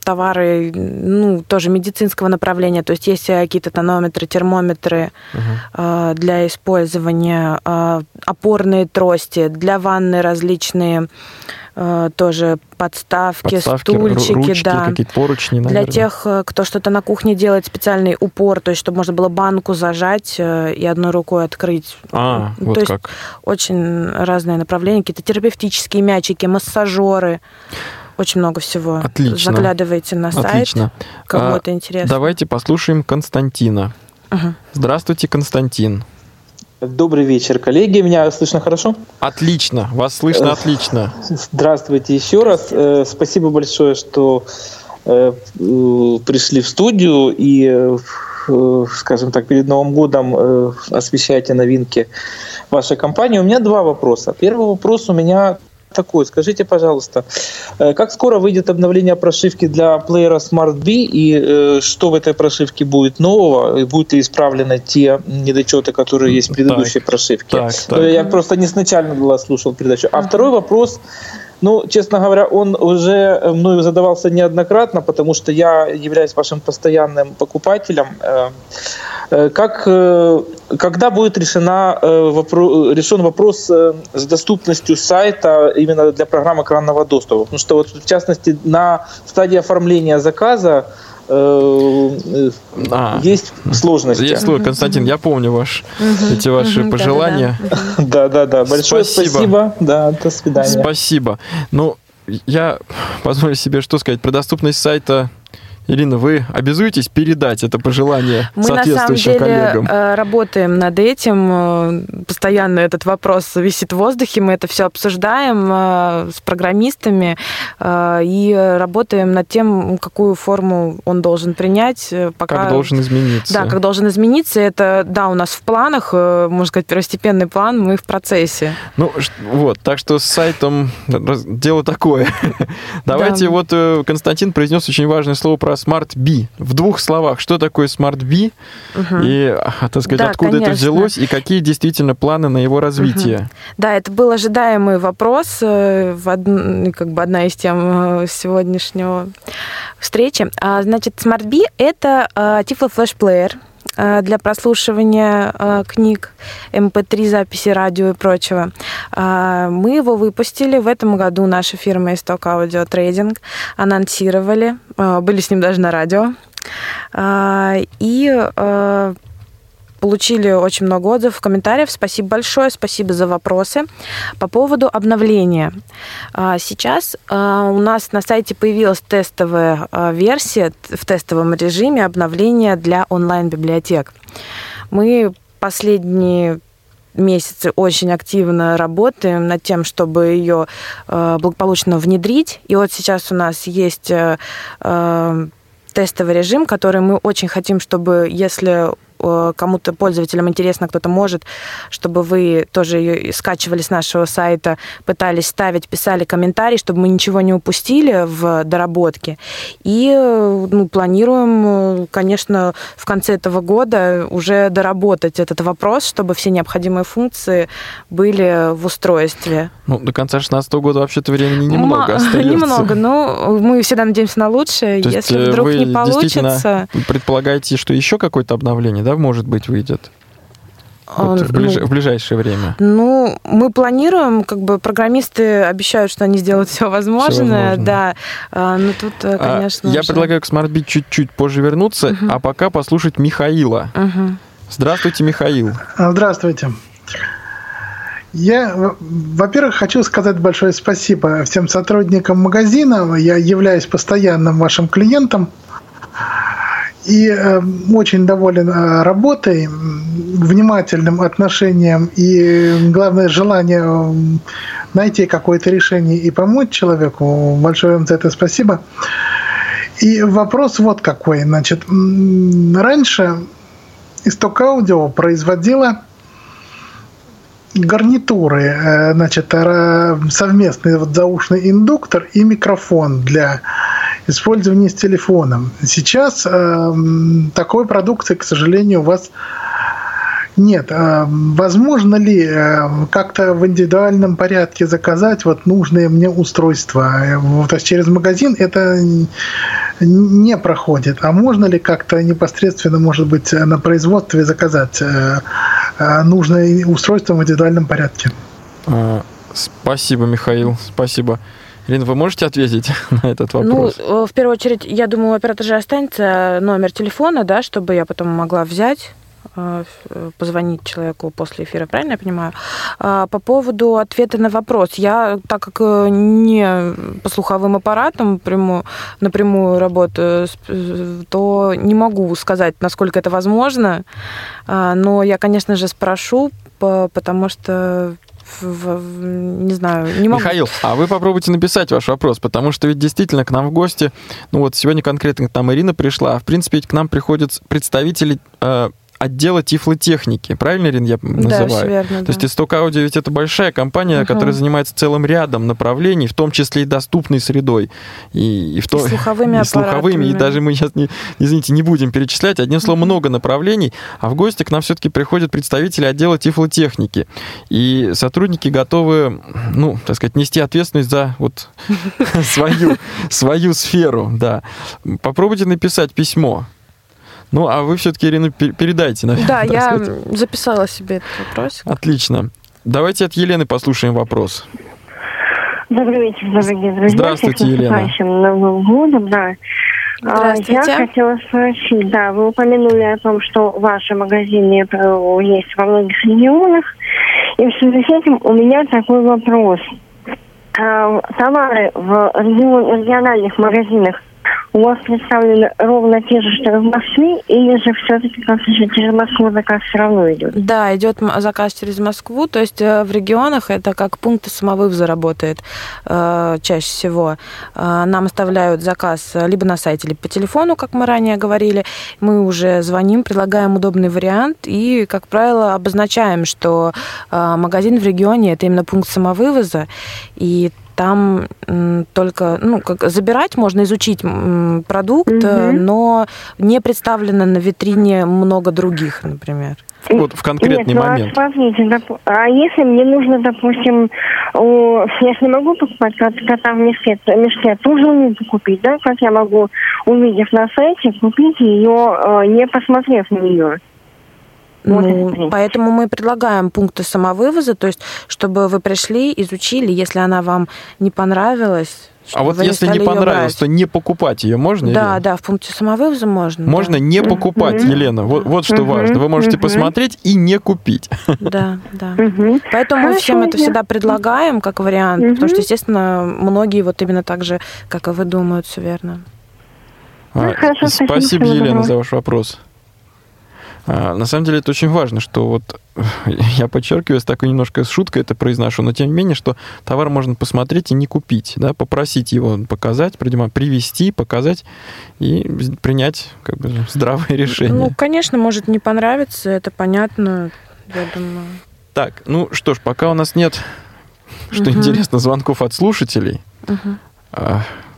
товары, ну, тоже медицинского направления, то есть есть какие-то тонометры, термометры uh-huh. для использования, э, опорные трости, для ванны различные э, тоже подставки, подставки стульчики, ручки, да. поручни, наверное. Для тех, кто что-то на кухне делает, специальный упор, то есть чтобы можно было банку зажать и одной рукой открыть. А, то вот есть как. очень разные направления, какие-то терапевтические мячики, массажеры. Очень много всего. Отлично. Заглядывайте на сайт, Отлично. кому а, это интересно. Давайте послушаем Константина. Угу. Здравствуйте, Константин. Добрый вечер, коллеги. Меня слышно хорошо? Отлично. Вас слышно отлично. Здравствуйте еще раз. Э, спасибо большое, что э, пришли в студию и, э, скажем так, перед Новым годом освещаете новинки вашей компании. У меня два вопроса. Первый вопрос у меня такой. Скажите, пожалуйста, э, как скоро выйдет обновление прошивки для плеера Smart B и э, что в этой прошивке будет нового? И будут ли исправлены те недочеты, которые есть в предыдущей так, прошивке? Так, так. Я просто не сначала слушал передачу. А второй вопрос ну, честно говоря, он уже мною задавался неоднократно, потому что я являюсь вашим постоянным покупателем. Э, э, как, э, когда будет решена, решен вопрос с доступностью сайта именно для программы экранного доступа? Потому что вот в частности на стадии оформления заказа Э, а, есть сложности. Есть Константин, я помню ваш, эти ваши пожелания. Да, да, да. Большое спасибо. Да, до свидания. Спасибо. Ну, я позволю себе что сказать про доступность сайта Ирина, вы обязуетесь передать это пожелание Мы соответствующим на самом деле коллегам? Э, работаем над этим. Э, постоянно этот вопрос висит в воздухе. Мы это все обсуждаем э, с программистами и работаем над тем, какую форму он должен принять. Пока... Как должен измениться. Да, как должен измениться. Это, да, у нас в планах, можно сказать, первостепенный план, мы в процессе. Ну, вот, так что с сайтом дело такое. Давайте вот Константин произнес очень важное слово про Smart B. В двух словах, что такое Smart B угу. и, так сказать, да, откуда конечно. это взялось и какие действительно планы на его развитие? Угу. Да, это был ожидаемый вопрос, э, как бы одна из тем э, сегодняшнего встречи. А, значит, Smart B — это э, Tiflo Flash Player, для прослушивания книг, MP3 эм записи, радио и прочего. Мы его выпустили в этом году, наша фирма Исток Аудио Трейдинг, анонсировали были с ним даже на радио. И получили очень много отзывов, комментариев. Спасибо большое, спасибо за вопросы. По поводу обновления. Сейчас у нас на сайте появилась тестовая версия в тестовом режиме обновления для онлайн-библиотек. Мы последние месяцы очень активно работаем над тем, чтобы ее благополучно внедрить. И вот сейчас у нас есть тестовый режим, который мы очень хотим, чтобы если кому-то пользователям интересно, кто-то может, чтобы вы тоже ее скачивали с нашего сайта, пытались ставить, писали комментарии, чтобы мы ничего не упустили в доработке. И ну, планируем, конечно, в конце этого года уже доработать этот вопрос, чтобы все необходимые функции были в устройстве. Ну, до конца 2016 года вообще-то времени немного М- остается. Немного, но мы всегда надеемся на лучшее. То Если э, вдруг не получится... предполагаете, что еще какое-то обновление, да, может быть, выйдет? Вот в, ближ... ну, в ближайшее время? Ну, мы планируем, как бы программисты обещают, что они сделают все возможное, все да. А, но тут, э, а, конечно. А, я уже... предлагаю к SmartBit чуть-чуть позже вернуться, угу. а пока послушать Михаила. Угу. Здравствуйте, Михаил. Здравствуйте. Я, во-первых, хочу сказать большое спасибо всем сотрудникам магазина. Я являюсь постоянным вашим клиентом и э, очень доволен э, работой, внимательным отношением и, главное, желание найти какое-то решение и помочь человеку. Большое вам за это спасибо. И вопрос вот какой. Значит, раньше Исток Аудио производила гарнитуры, э, значит, совместный вот заушный индуктор и микрофон для использования с телефоном. Сейчас э, такой продукции, к сожалению, у вас нет. Э, возможно ли э, как-то в индивидуальном порядке заказать вот нужные мне устройства? То есть через магазин это не проходит. А можно ли как-то непосредственно, может быть, на производстве заказать Э, нужное устройство в индивидуальном порядке. А, спасибо, Михаил, спасибо. Ирина, вы можете ответить на этот вопрос? Ну, э, в первую очередь, я думаю, у оператора же останется номер телефона, да, чтобы я потом могла взять э, позвонить человеку после эфира, правильно я понимаю? А, по поводу ответа на вопрос. Я, так как не по слуховым аппаратам прямую, напрямую работаю, то не могу сказать, насколько это возможно. А, но я, конечно же, спрошу, потому что в, в, не знаю, не могу. Михаил, а вы попробуйте написать ваш вопрос, потому что ведь действительно к нам в гости, ну вот сегодня конкретно там Ирина пришла, а в принципе ведь к нам приходят представители э, отдела тифлотехники, правильно, Ирина, я называю? Да, все верно, То да. есть Исток Аудио ведь это большая компания, угу. которая занимается целым рядом направлений, в том числе и доступной средой. И, и, в то... и слуховыми и слуховыми, и даже мы сейчас, не, извините, не будем перечислять. Одним словом, угу. много направлений, а в гости к нам все-таки приходят представители отдела тифлотехники. И сотрудники готовы, ну, так сказать, нести ответственность за вот свою, свою сферу, да. Попробуйте написать письмо ну, а вы все-таки, Ирина, передайте, наверное. Да, я записала себе этот вопрос. Отлично. Давайте от Елены послушаем вопрос. Добрый вечер, дорогие друзья. Здравствуйте, Елена. С Новым годом, да. А, Здравствуйте. Я хотела спросить, да, вы упомянули о том, что в вашем магазине есть во многих регионах. И в связи с этим у меня такой вопрос. А, товары в региональных магазинах вас представлены ровно те же, что и в Москве, или же все-таки как-то через Москву заказ все равно идет? Да, идет заказ через Москву, то есть э, в регионах это как пункты самовывоза работает э, чаще всего. Э, нам оставляют заказ либо на сайте, либо по телефону, как мы ранее говорили. Мы уже звоним, предлагаем удобный вариант и, как правило, обозначаем, что магазин в регионе это именно пункт самовывоза, и там только, ну, как забирать можно изучить продукт, угу. но не представлено на витрине много других, например. Вот в конкретный Нет, ну, момент. А, смотрите, а если мне нужно, допустим, я же не могу покупать кота в мешке, мешке тоже умею купить, да? Как я могу, увидев на сайте, купить ее, э, не посмотрев на нее? Ну, поэтому мы предлагаем пункты самовывоза, то есть, чтобы вы пришли, изучили, если она вам не понравилась, а вот если не понравилось, то не покупать ее можно? Да, Елена? да, в пункте самовывоза можно. Можно да. не покупать, mm-hmm. Елена. Вот, вот что mm-hmm. важно. Вы можете mm-hmm. посмотреть и не купить. Да, да. Mm-hmm. Поэтому Хорошо, мы всем это всегда предлагаем как вариант, mm-hmm. потому что, естественно, многие вот именно так же, как и вы думают, все верно. А, Хорошо, спасибо, спасибо, Елена, за ваш вопрос. А, на самом деле это очень важно, что вот я подчеркиваю, с такой немножко с шуткой это произношу, но тем не менее, что товар можно посмотреть и не купить, да, попросить его показать, привести, показать и принять как бы здравое решение. Ну, конечно, может не понравиться, это понятно, я думаю. Так, ну что ж, пока у нас нет, что угу. интересно, звонков от слушателей, угу.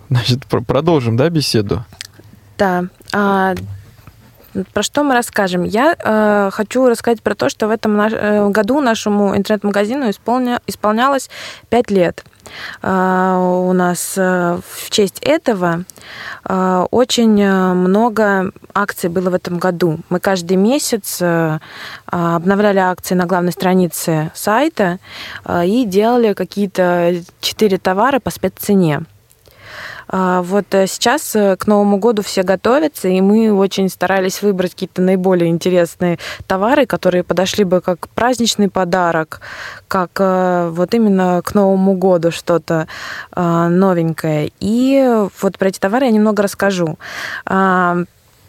значит, продолжим, да, беседу? Да. А, про что мы расскажем? Я э, хочу рассказать про то, что в этом наш, э, году нашему интернет-магазину исполня, исполнялось 5 лет. Uh, у нас uh, в честь этого uh, очень много акций было в этом году. Мы каждый месяц обновляли акции на главной странице сайта и делали какие-то четыре товара по спеццене. А, вот э, сейчас э, к Новому году все готовятся, и мы очень старались выбрать какие-то наиболее интересные товары, которые подошли бы как праздничный подарок, как э, вот именно к Новому году что-то а, новенькое. И вот про эти товары я немного расскажу. А,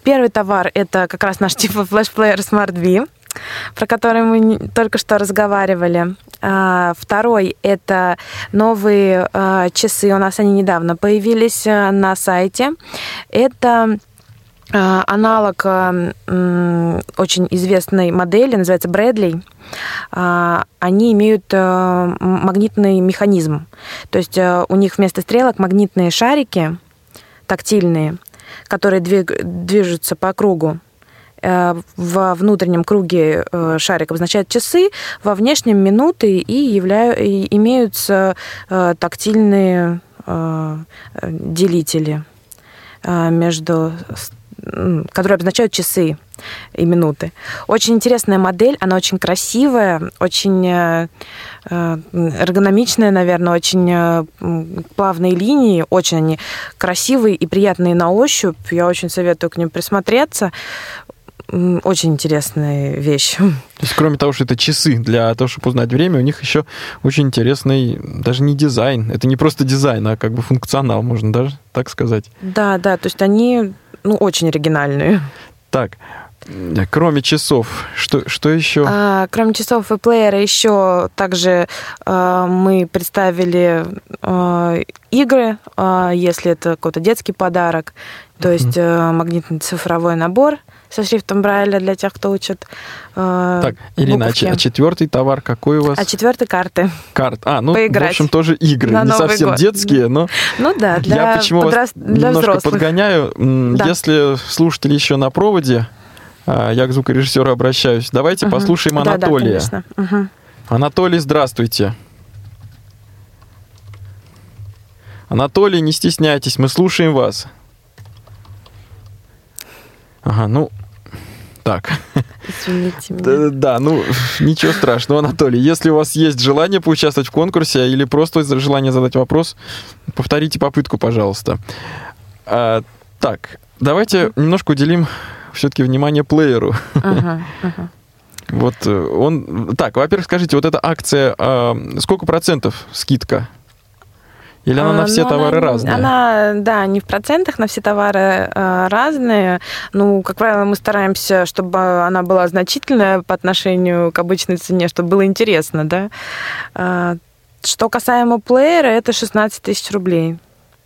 первый товар – это как раз наш типа флешплеер Smart V про который мы только что разговаривали. А, второй – это новые а, часы. У нас они недавно появились а, на сайте. Это аналог очень известной модели, называется Брэдли. Они имеют магнитный механизм. То есть у них вместо стрелок магнитные шарики тактильные, которые движутся по кругу. Э, во внутреннем круге э, шарик обозначает часы, во внешнем минуты и, являю, и имеются э, тактильные делители между которые обозначают часы и минуты. Очень интересная модель, она очень красивая, очень эргономичная, наверное, очень плавные линии, очень они красивые и приятные на ощупь. Я очень советую к ним присмотреться очень интересная вещь. То есть, кроме того, что это часы для того, чтобы узнать время, у них еще очень интересный, даже не дизайн, это не просто дизайн, а как бы функционал, можно даже так сказать. Да, да, то есть они ну, очень оригинальные. Так, Кроме часов, что, что еще? А, кроме часов и плеера еще также а, мы представили а, игры, а, если это какой-то детский подарок, то есть а, магнитный цифровой набор со шрифтом Брайля для тех, кто учит э, Так, Ирина, а, а четвертый товар какой у вас? А четвертый карты. Карт. А, ну, Поиграть в общем, тоже игры. На Не Новый совсем год. детские, но... Ну да, для Я почему подрас... вас для немножко взрослых. подгоняю. Да. Если слушатели еще на проводе, а, я к звукорежиссеру обращаюсь. Давайте угу. послушаем Анатолия. Да, да, угу. Анатолий, здравствуйте. Анатолий, не стесняйтесь, мы слушаем вас. Ага, ну, так. Извините меня. Да, да, ну, ничего страшного, Анатолий. Если у вас есть желание поучаствовать в конкурсе или просто желание задать вопрос, повторите попытку, пожалуйста. А, так, давайте немножко уделим все-таки внимание плееру. Ага, ага. Вот э, он... Так, во-первых, скажите, вот эта акция, а, сколько процентов скидка? Или она на все Но товары она, разные? Она, да, не в процентах, на все товары э, разные. Ну, как правило, мы стараемся, чтобы она была значительная по отношению к обычной цене, чтобы было интересно, да. Э, что касаемо плеера, это 16 тысяч рублей.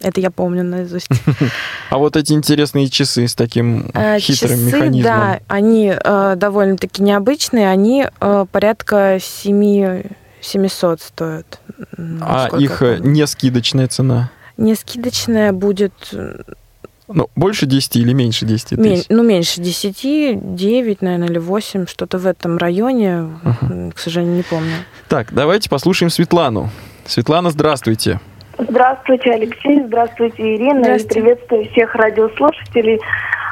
Это я помню наизусть. А вот эти интересные часы с таким хитрым часы, механизмом? Да, они э, довольно-таки необычные. Они э, порядка 7 700 стоят. А их э, не скидочная цена? Не скидочная будет... Ну, больше 10 или меньше 10 тысяч? Мен, ну, меньше 10, 9, наверное, или 8, что-то в этом районе, uh-huh. к сожалению, не помню. Так, давайте послушаем Светлану. Светлана, здравствуйте. Здравствуйте, Алексей, здравствуйте, Ирина. Здравствуйте. И приветствую всех радиослушателей.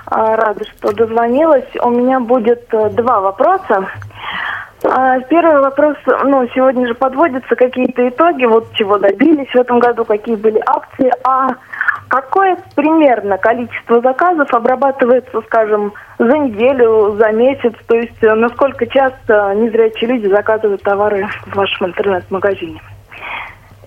А, рада, что дозвонилась. У меня будет э, два вопроса. А, первый вопрос, ну, сегодня же подводятся какие-то итоги, вот чего добились в этом году, какие были акции, а какое примерно количество заказов обрабатывается, скажем, за неделю, за месяц, то есть э, насколько часто незрячие люди заказывают товары в вашем интернет-магазине?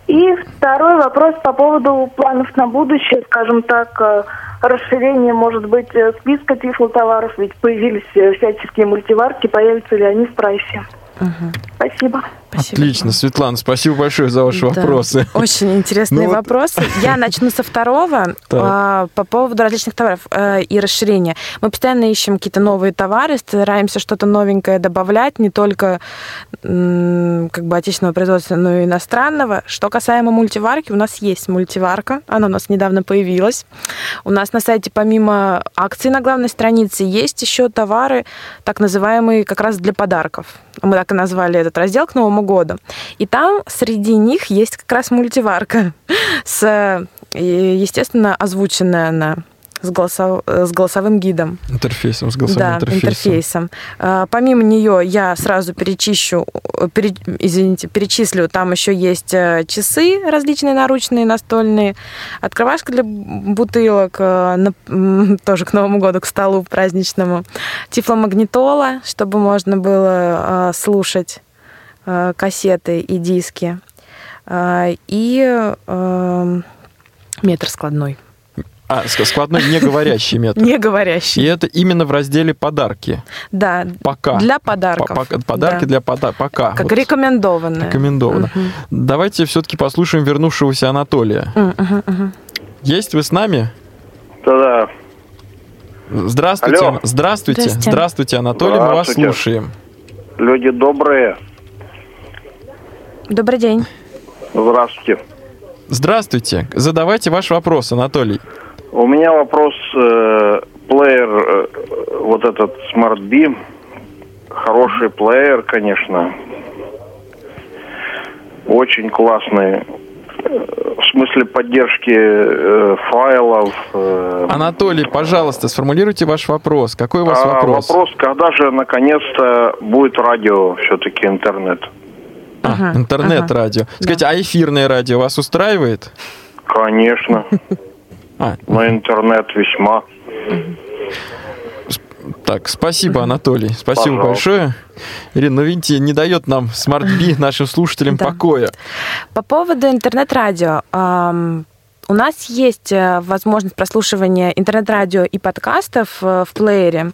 И второй вопрос по поводу планов на будущее, скажем так, э, расширение, может быть, э, списка тифлотоваров, ведь появились э, всяческие мультиварки, появятся ли они в прайсе? Угу. Спасибо. Спасибо. Отлично, Светлана, спасибо большое за ваши да. вопросы. Очень интересные ну, вопросы. Вот... Я начну со второго а, по поводу различных товаров э, и расширения. Мы постоянно ищем какие-то новые товары, стараемся что-то новенькое добавлять, не только как бы отечественного производства, но и иностранного. Что касаемо мультиварки, у нас есть мультиварка, она у нас недавно появилась. У нас на сайте помимо акций на главной странице есть еще товары, так называемые как раз для подарков. Мы так и назвали этот раздел к Новому году. И там среди них есть как раз мультиварка с, естественно, озвученная она с, голосов... с голосовым гидом. Интерфейсом, с голосовым да, интерфейсом. интерфейсом. А, помимо нее я сразу перечищу, пере... извините, перечислю, там еще есть э, часы различные наручные, настольные, открывашка для бутылок, э, на... тоже к Новому году, к столу праздничному, тифломагнитола, чтобы можно было э, слушать кассеты и диски, и метр складной. А, складной не говорящий метод. Не говорящий. И это именно в разделе подарки. Да. Пока. Для подарков. Подарки да. для пода пока. Как вот. рекомендованные. Рекомендовано. Угу. Давайте все-таки послушаем вернувшегося Анатолия. Угу, угу. Есть вы с нами? Да-да. Здравствуйте. Алло. Здравствуйте. Здравствуйте. Здравствуйте, Анатолий, Здравствуйте. мы вас слушаем. Люди добрые. Добрый день. Здравствуйте. Здравствуйте. Задавайте ваш вопрос, Анатолий. У меня вопрос. Э, плеер, э, вот этот Smart Beam, хороший плеер, конечно. Очень классный. В смысле поддержки э, файлов. Э, Анатолий, пожалуйста, сформулируйте ваш вопрос. Какой у вас а, вопрос? Вопрос, когда же наконец-то будет радио, все-таки интернет? А, ага, интернет-радио. Ага. Скажите, да. а эфирное радио вас устраивает? Конечно. А. На интернет весьма. Так, спасибо, Анатолий. Спасибо Пожалуйста. большое. Ирина, ну видите, не дает нам смарт-би нашим слушателям да. покоя. По поводу интернет-радио. У нас есть э, возможность прослушивания интернет-радио и подкастов э, в плеере.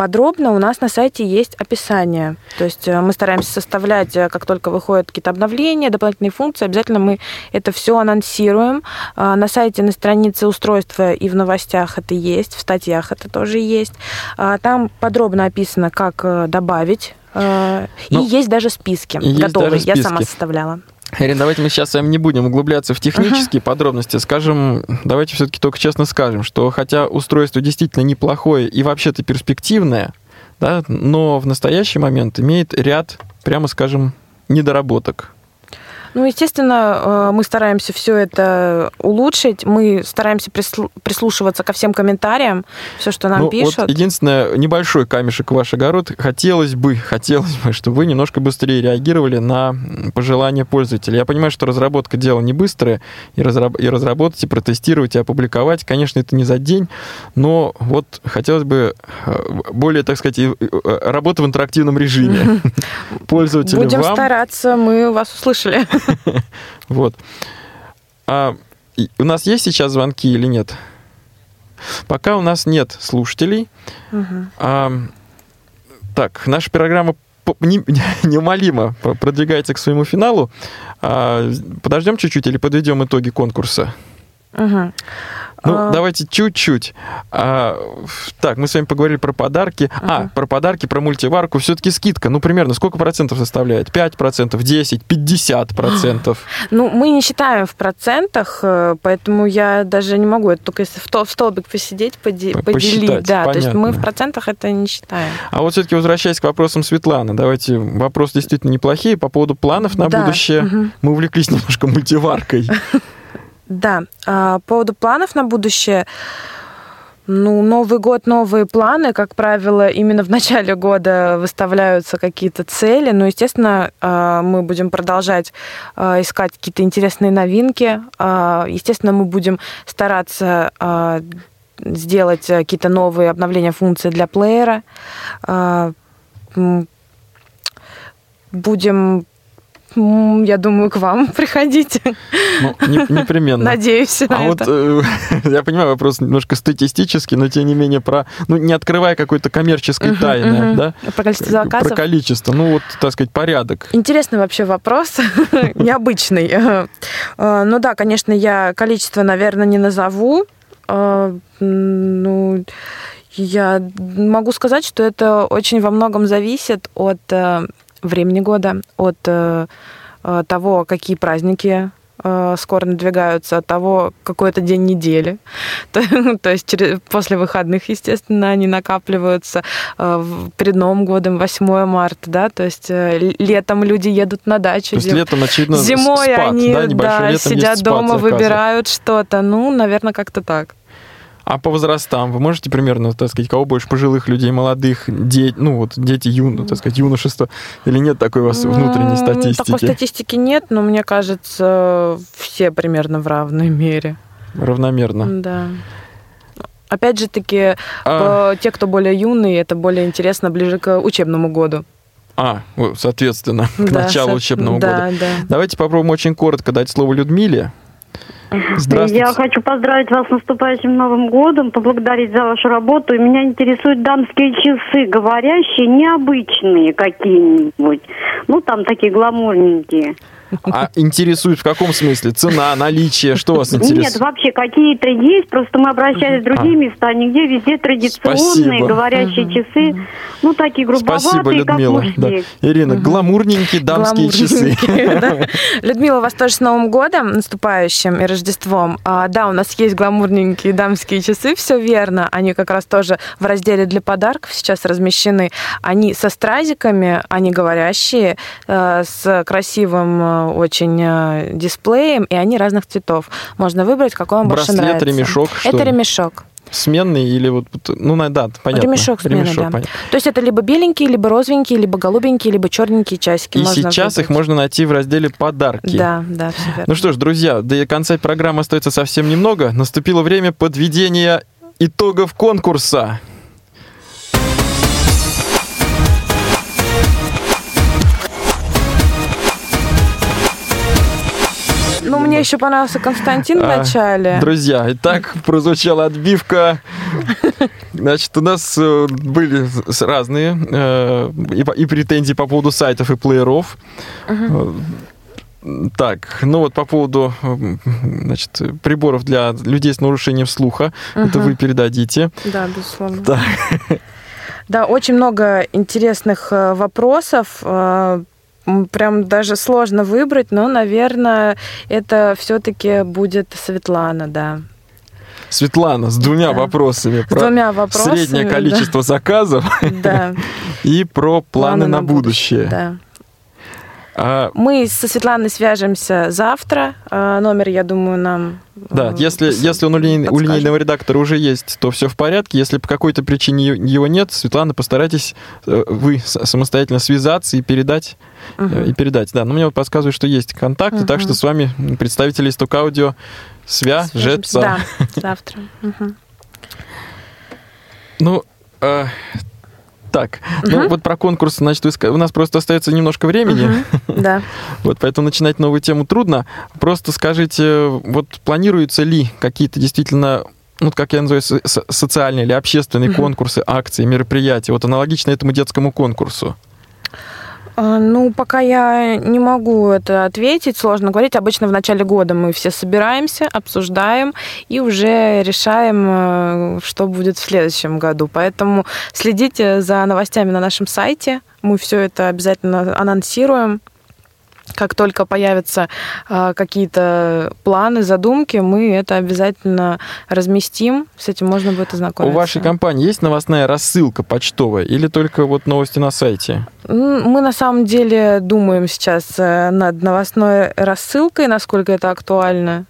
Подробно у нас на сайте есть описание. То есть э, мы стараемся составлять, э, как только выходят какие-то обновления, дополнительные функции, обязательно мы это все анонсируем. А, на сайте, на странице устройства и в новостях это есть, в статьях это тоже есть. А, там подробно описано, как э, добавить. Ну, и есть даже списки готовые, даже списки. я сама составляла. Ирина, давайте мы сейчас с вами не будем углубляться в технические uh-huh. подробности. Скажем, давайте все-таки только честно скажем, что хотя устройство действительно неплохое и вообще-то перспективное, да, но в настоящий момент имеет ряд, прямо скажем, недоработок. Ну, естественно, э, мы стараемся все это улучшить. Мы стараемся прислушиваться ко всем комментариям, все, что нам ну, пишут. Вот единственное, небольшой камешек в ваш огород. Хотелось бы, хотелось бы, чтобы вы немножко быстрее реагировали на пожелания пользователя. Я понимаю, что разработка дело не быстрое, и, разраб и разработать, и протестировать, и опубликовать, конечно, это не за день, но вот хотелось бы э, более, так сказать, э, работы в интерактивном режиме. Пользователям Будем стараться, мы вас услышали. Вот. А у нас есть сейчас звонки или нет? Пока у нас нет слушателей. А, так, наша программа неумолимо продвигается к своему финалу. А, подождем чуть-чуть или подведем итоги конкурса? Угу. Ну, а... давайте чуть-чуть. А, так, мы с вами поговорили про подарки. Uh-huh. А, про подарки, про мультиварку. Все-таки скидка. Ну, примерно сколько процентов составляет? 5 процентов, 10, 50 процентов? Ну, мы не считаем в процентах, э, поэтому я даже не могу. Это только если в, столбик посидеть, поди, поделить. Да, понятно. то есть мы в процентах это не считаем. А вот все-таки возвращаясь к вопросам Светланы, давайте, вопросы действительно неплохие. По поводу планов на да. будущее. Угу. Мы увлеклись немножко мультиваркой. Да, а, по поводу планов на будущее. Ну, Новый год, новые планы. Как правило, именно в начале года выставляются какие-то цели. Ну, естественно, а, мы будем продолжать а, искать какие-то интересные новинки. Естественно, мы будем стараться сделать какие-то новые обновления функций для плеера. Будем я думаю, к вам приходите. Ну, не, непременно. Надеюсь А вот э, я понимаю, вопрос немножко статистический, но тем не менее про, ну, не открывая какой-то коммерческой uh-huh, тайны, uh-huh. да? Про количество заказов. Про количество, ну вот, так сказать, порядок. Интересный вообще вопрос, необычный. Э, ну да, конечно, я количество, наверное, не назову. Э, ну, я могу сказать, что это очень во многом зависит от э, времени года, от э, э, того, какие праздники скоро надвигаются, от того, какой это день недели. То, есть через, после выходных, естественно, они накапливаются перед Новым годом, 8 марта, да, то есть летом люди едут на дачу. То есть летом, очевидно, Зимой спад, они да, да, сидят дома, выбирают что-то. Ну, наверное, как-то так. А по возрастам вы можете примерно, так сказать, кого больше пожилых людей, молодых, дети, ну вот дети, юно, так сказать, юношество, или нет такой у вас внутренней статистики? Такой статистики нет, но мне кажется, все примерно в равной мере. Равномерно. Да. Опять же таки, а... те, кто более юные, это более интересно ближе к учебному году. А, соответственно, к да, началу учебного да, года. Да. Давайте попробуем очень коротко дать слово Людмиле. Здравствуйте. Я хочу поздравить вас с наступающим Новым годом, поблагодарить за вашу работу. И меня интересуют дамские часы, говорящие, необычные какие-нибудь. Ну, там такие гламурненькие. А интересует в каком смысле? Цена, наличие, что вас интересует? Нет, вообще какие-то есть, просто мы обращались в другие а. места, нигде везде традиционные говорящие часы, ну такие грубоватые, Спасибо, Людмила. да. Ирина, гламурненькие дамские часы. Людмила, вас тоже с Новым годом наступающим и Рождеством. А, да, у нас есть гламурненькие дамские часы, все верно. Они как раз тоже в разделе для подарков сейчас размещены. Они со стразиками, они говорящие, э, с красивым э, очень э, дисплеем, и они разных цветов. Можно выбрать, какой вам Браслет, больше нравится. ремешок, что Это ремешок. Сменный или вот, ну, да, понятно. Ремешок сменный, Ремешок, да. Понятно. То есть это либо беленькие, либо розовенькие, либо голубенькие, либо черненькие часики. И сейчас выбрать. их можно найти в разделе «Подарки». Да, да, все верно. Ну что ж, друзья, до конца программы остается совсем немного. Наступило время подведения итогов конкурса. Ну, мне еще понравился Константин в а, начале. Друзья, итак, прозвучала отбивка. Значит, у нас э, были разные э, и претензии по поводу сайтов и плееров. Э, так, ну вот по поводу значит, приборов для людей с нарушением слуха, угу. это вы передадите. Да, безусловно. Да. Да, очень много интересных вопросов прям даже сложно выбрать, но, наверное, это все-таки будет Светлана, да. Светлана, с двумя да. вопросами. С двумя вопросами. Среднее количество да. заказов да. и про планы, планы на, на будущее. будущее. Да. А... Мы со Светланой свяжемся завтра. А, номер, я думаю, нам... Да, если, если он у, линей, у линейного редактора уже есть, то все в порядке. Если по какой-то причине его нет, Светлана, постарайтесь э, вы самостоятельно связаться и передать. Угу. И передать, да. Но мне вот подсказывают, что есть контакты, угу. так что с вами представители Исток Аудио свяжется. Да, завтра. Ну, э, так, угу. ну вот про конкурс, значит, у нас просто остается немножко времени. Угу. Да. вот поэтому начинать новую тему трудно. Просто скажите, вот планируются ли какие-то действительно ну, как я называю, социальные или общественные угу. конкурсы, акции, мероприятия, вот аналогично этому детскому конкурсу? А, ну, пока я не могу это ответить, сложно говорить. Обычно в начале года мы все собираемся, обсуждаем и уже решаем, э, что будет в следующем году. Поэтому следите за новостями на нашем сайте. Мы все это обязательно анонсируем. Как только появятся э, какие-то планы, задумки, мы это обязательно разместим. С этим можно будет ознакомиться. У вашей компании есть новостная рассылка почтовая или только вот новости на сайте? Мы на самом деле думаем сейчас э, над новостной рассылкой, насколько это актуально.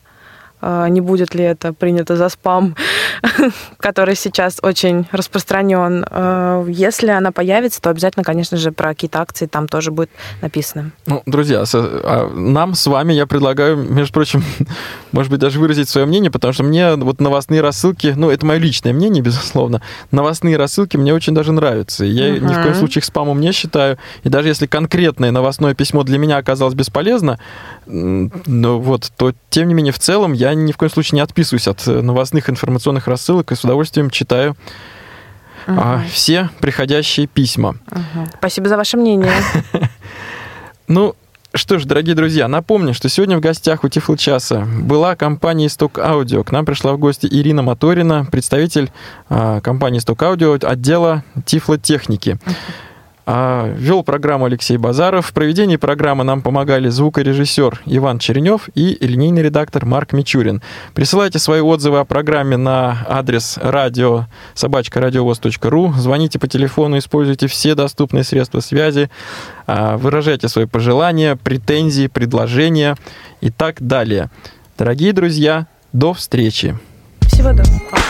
А, не будет ли это принято за спам. который сейчас очень распространен. Э, если она появится, то обязательно, конечно же, про какие-то акции там тоже будет написано. Ну, друзья, а нам с вами я предлагаю, между прочим, может быть, даже выразить свое мнение, потому что мне вот новостные рассылки, ну, это мое личное мнение, безусловно, новостные рассылки мне очень даже нравятся. Я uh-huh. ни в коем случае их спамом не считаю. И даже если конкретное новостное письмо для меня оказалось бесполезно, ну вот, то тем не менее в целом я ни в коем случае не отписываюсь от э, новостных информационных рассылок и с удовольствием читаю угу. а, все приходящие письма. Угу. Спасибо за ваше мнение. Ну, что ж, дорогие друзья, напомню, что сегодня в гостях у Тифлы Часа была компания «Исток Аудио». К нам пришла в гости Ирина Моторина, представитель а, компании «Исток Аудио» отдела Тифлотехники. Uh-huh. А, вел программу Алексей Базаров. В проведении программы нам помогали звукорежиссер Иван Черенев и линейный редактор Марк Мичурин. Присылайте свои отзывы о программе на адрес радио собачка.радиовоз.ру. Звоните по телефону, используйте все доступные средства связи, а, выражайте свои пожелания, претензии, предложения и так далее. Дорогие друзья, до встречи. Всего доброго.